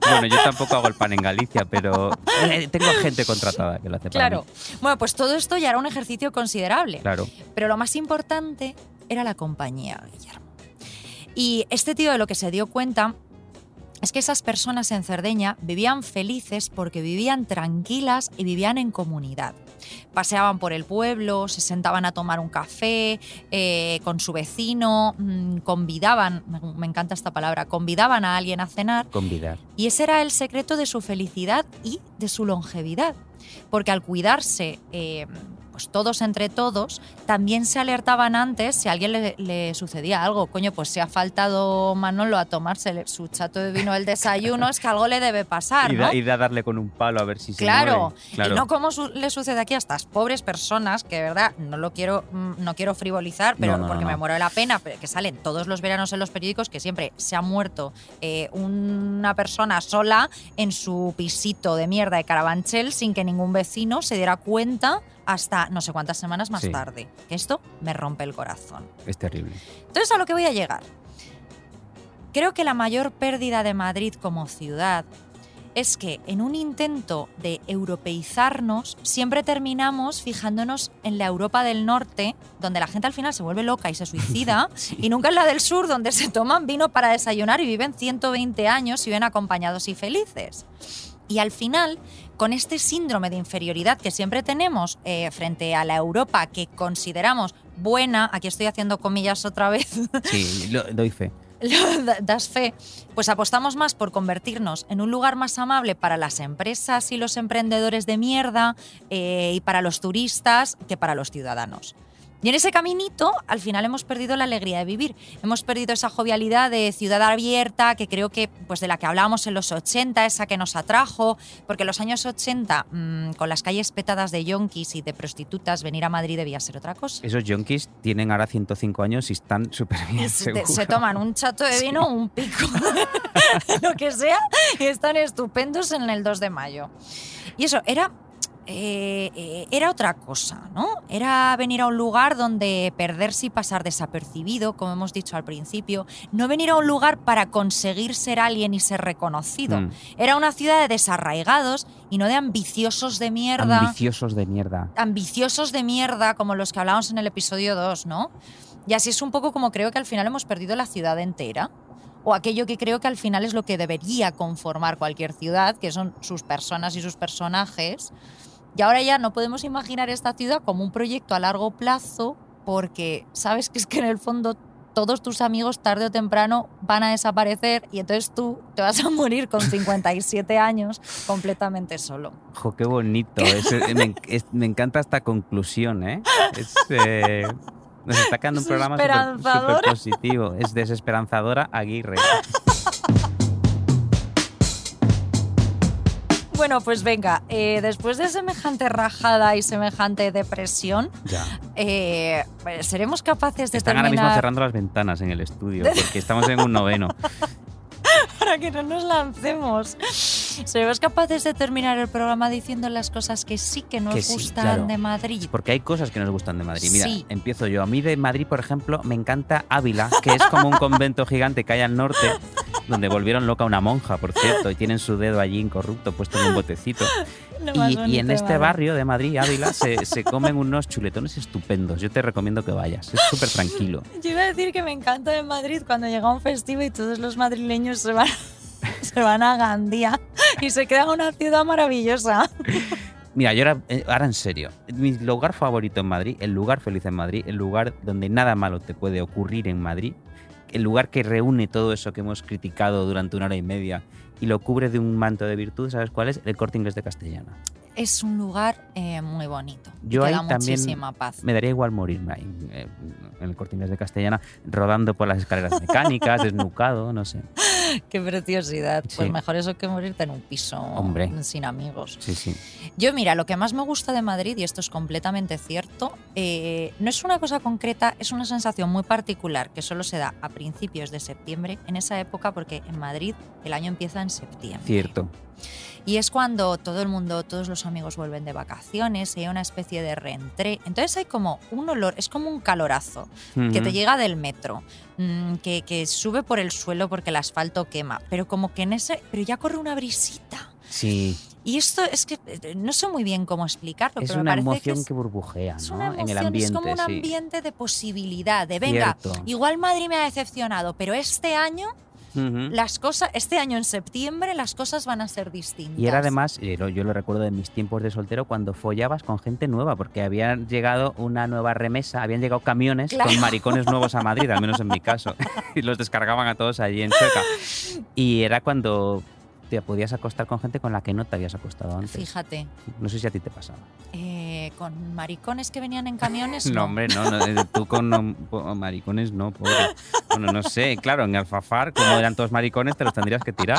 Bueno, yo tampoco hago el pan en Galicia, pero eh, tengo gente contratada que lo hace para Claro. mí. Bueno, pues todo esto ya era un ejercicio considerable. Claro. Pero lo más importante era la compañía, Guillermo. Y este tío de lo que se dio cuenta es que esas personas en Cerdeña vivían felices porque vivían tranquilas y vivían en comunidad. Paseaban por el pueblo, se sentaban a tomar un café eh, con su vecino, mm, convidaban, me, me encanta esta palabra, convidaban a alguien a cenar Convidar. y ese era el secreto de su felicidad y de su longevidad. Porque al cuidarse eh, pues todos entre todos, también se alertaban antes si a alguien le, le sucedía algo. Coño, pues si ha faltado Manolo a tomarse su chato de vino del desayuno, es que algo le debe pasar, Y, ¿no? da- y da darle con un palo a ver si se Claro, mueve. Claro. y no como su- le sucede aquí a estas pobres personas que de verdad no lo quiero mm, no quiero frivolizar, pero No, no, no, porque me muero de la pena, pero que salen todos los veranos en los periódicos que siempre se ha muerto eh, una persona sola en su pisito de mierda de Carabanchel sin que ningún vecino se diera cuenta hasta no sé cuántas semanas más Sí. tarde. Que esto me rompe el corazón. Es terrible. Entonces, a lo que voy a llegar. Creo que la mayor pérdida de Madrid como ciudad es que en un intento de europeizarnos siempre terminamos fijándonos en la Europa del Norte, donde la gente al final se vuelve loca y se suicida, y nunca en la del sur, donde se toman vino para desayunar y viven 120 años y viven acompañados y felices. Y al final, con este síndrome de inferioridad que siempre tenemos eh, frente a la Europa que consideramos buena, aquí estoy haciendo comillas otra vez, Sí, lo- doy fe. lo das fe, pues apostamos más por convertirnos en un lugar más amable para las empresas y los emprendedores de mierda eh, y para los turistas que para los ciudadanos. Y en ese caminito, al final hemos perdido la alegría de vivir. Hemos perdido esa jovialidad de ciudad abierta, que creo que, pues de la que hablábamos en los 80, esa que nos atrajo, porque en los años 80, mm, con las calles petadas de yonkis y de prostitutas, venir a Madrid debía ser otra cosa. Esos yonkis tienen ahora 105 años y están súper bien. Se toman un chato de vino, un pico, lo que sea, y están estupendos en el 2 de mayo. Y eso, era, eh, eh, era otra cosa, ¿no? Era venir a un lugar donde perderse y pasar desapercibido, como hemos dicho al principio. No venir a un lugar para conseguir ser alguien y ser reconocido. Mm. Era una ciudad de desarraigados y no de ambiciosos de mierda Ambiciosos de mierda. ambiciosos de mierda como los que hablábamos en el episodio 2, ¿no? Y así es un poco como creo que al final hemos perdido la ciudad entera. O aquello que creo que al final es lo que debería conformar cualquier ciudad, que son sus personas y sus personajes. Y ahora ya no podemos imaginar esta ciudad como un proyecto a largo plazo, porque sabes que es que en el fondo todos tus amigos tarde o temprano van a desaparecer y entonces tú te vas a morir con 57 años completamente solo. Jo, qué bonito. Es- eh, me, es- me encanta esta conclusión, ¿eh? Es, eh, nos está quedando un programa súper positivo. Es desesperanzadora Aguirre. Bueno, pues venga, eh, después de semejante rajada y semejante depresión, Ya. eh, seremos capaces de Están ahora mismo cerrando las ventanas en el estudio porque estamos en un noveno. para que no nos lancemos. Seremos capaces de terminar el programa diciendo las cosas que sí que nos Que sí, gustan claro. de Madrid. Porque hay cosas que nos gustan de Madrid. Mira, Sí. empiezo yo. A mí de Madrid, por ejemplo, me encanta Ávila, que es como un convento gigante que hay al norte, donde volvieron loca una monja, por cierto, y tienen su dedo allí incorrupto puesto en un botecito. Y, y en este barrio de Madrid, Ávila, se, se comen unos chuletones estupendos. Yo te recomiendo que vayas. Es súper tranquilo. Yo iba a decir que me encanta de Madrid cuando llega un festivo y todos los madrileños se van, se van a Gandía y se queda una ciudad maravillosa. Mira, yo ahora, eh, ahora en serio, mi lugar favorito en Madrid, el lugar feliz en Madrid, el lugar donde nada malo te puede ocurrir en Madrid, el lugar que reúne todo eso que hemos criticado durante una hora y media y lo cubre de un manto de virtud, ¿sabes cuál es? El corte inglés de Castellana. Es un lugar eh, muy bonito. Yo ahí da también muchísima paz. me daría igual morirme ahí, eh, en el corte de Castellana, rodando por las escaleras mecánicas, desnucado, no sé. Qué preciosidad. Pues mejor eso que morirte en un piso Hombre. sin amigos. Sí, sí. Yo, mira, lo que más me gusta de Madrid, y esto es completamente cierto, eh, no es una cosa concreta, es una sensación muy particular que solo se da a principios de septiembre, en esa época, porque en Madrid el año empieza en septiembre. Cierto. Y es cuando todo el mundo, todos los amigos vuelven de vacaciones, y hay una especie de reentré. Entonces hay como un olor, es como un calorazo que te llega del metro, mm, que, que sube por el suelo porque el asfalto quema, pero como que en ese, pero ya corre una brisita. Sí. Y esto es que no sé muy bien cómo explicarlo, Es pero me una parece emoción que burbujea, es ¿no? una en el ambiente. es como un sí. ambiente de posibilidad, de venga, Cierto. igual Madrid me ha decepcionado, pero este año Las cosas, este año en septiembre las cosas van a ser distintas. Y era además, eh, yo lo recuerdo de mis tiempos de soltero, cuando follabas con gente nueva, porque habían llegado una nueva remesa, habían llegado camiones Claro. con maricones nuevos a Madrid, al menos en mi caso, y los descargaban a todos allí en Chueca. Y era cuando te podías acostar con gente con la que no te habías acostado antes. Fíjate, No sé si a ti te pasaba. eh, con maricones que venían en camiones, No, no. hombre, no, no, eh, tú con no, maricones no, pobre. Bueno, no sé, claro, en Alfafar, como eran todos maricones, te los tendrías que tirar.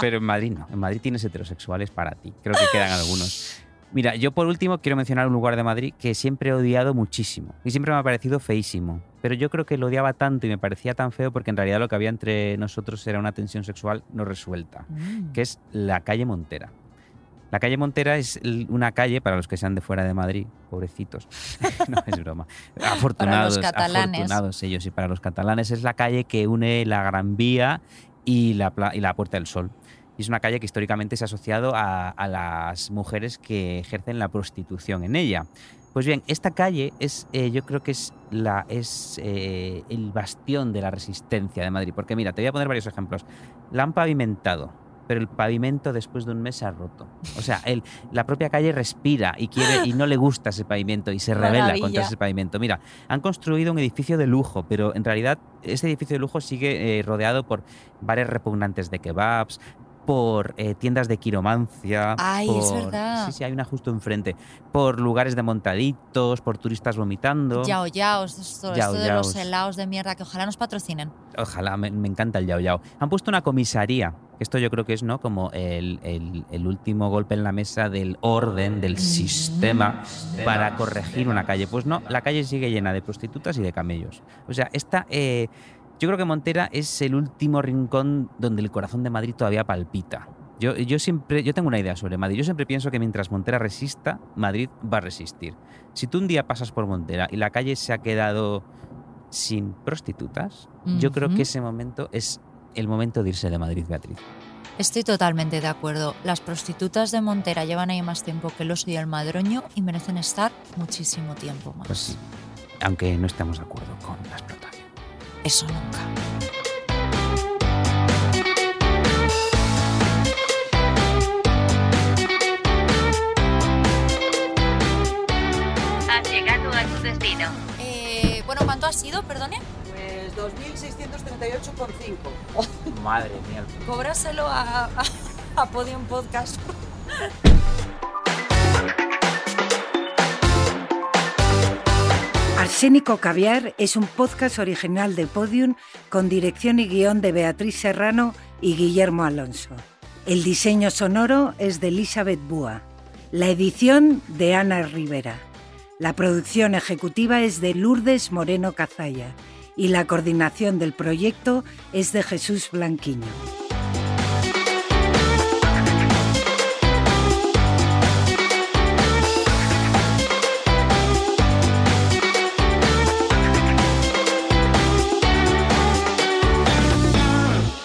Pero en Madrid no, en Madrid tienes heterosexuales para ti. Creo que quedan algunos. Mira, yo por último quiero mencionar un lugar de Madrid que siempre he odiado muchísimo y siempre me ha parecido feísimo. Pero yo creo que lo odiaba tanto y me parecía tan feo porque en realidad lo que había entre nosotros era una tensión sexual no resuelta, Mm. que es la calle Montera. La calle Montera es una calle, para los que sean de fuera de Madrid, pobrecitos, no es broma, afortunados, catalanes. afortunados ellos, y para los catalanes es la calle que une la Gran Vía y la, pla- y la Puerta del Sol. Y es una calle que históricamente se ha asociado a, a las mujeres que ejercen la prostitución en ella. Pues bien, esta calle es, eh, yo creo que es, la, es eh, el bastión de la resistencia de Madrid. Porque mira, te voy a poner varios ejemplos. La han pavimentado, pero el pavimento después de un mes se ha roto. O sea, el, la propia calle respira y quiere y no le gusta ese pavimento y se revela Maravilla. contra ese pavimento. Mira, han construido un edificio de lujo, pero en realidad ese edificio de lujo sigue eh, rodeado por bares repugnantes de kebabs, por eh, tiendas de quiromancia. Ay, es verdad. Sí, sí, hay una justo enfrente. Por lugares de montaditos, por turistas vomitando. Yao yaos, esto, Yao esto de los helados de mierda que ojalá nos patrocinen. Ojalá, me, me encanta el Yao Yao. Han puesto una comisaría. Esto yo creo que es ¿no? como el, el- el último golpe en la mesa del orden, del sistema, para corregir una calle. Pues no, la calle sigue llena de prostitutas y de camellos. O sea, esta, eh, yo creo que Montera es el último rincón donde el corazón de Madrid todavía palpita. Yo, yo siempre, yo tengo una idea sobre Madrid. Yo siempre pienso que mientras Montera resista, Madrid va a resistir. Si tú un día pasas por Montera y la calle se ha quedado sin prostitutas, yo creo que ese momento es el momento de irse de Madrid, Beatriz. Estoy totalmente de acuerdo. Las prostitutas de Montera llevan ahí más tiempo que el oso y el madroño y merecen estar muchísimo tiempo más. Pues sí, aunque no estemos de acuerdo con la explotación. Eso nunca. Has llegado a tu destino. Eh, bueno, ¿cuánto ha sido, perdone? Pues 2.638,5. Madre mía. Cóbraselo a, a, a Podium Podcast. Arsénico Caviar es un podcast original de Podium con dirección y guion de Beatriz Serrano y Guillermo Alonso. El diseño sonoro es de Elizabeth Búa. La edición de Ana Rivera. La producción ejecutiva es de Lourdes Moreno Cazalla y la coordinación del proyecto es de Jesús Blanquiño.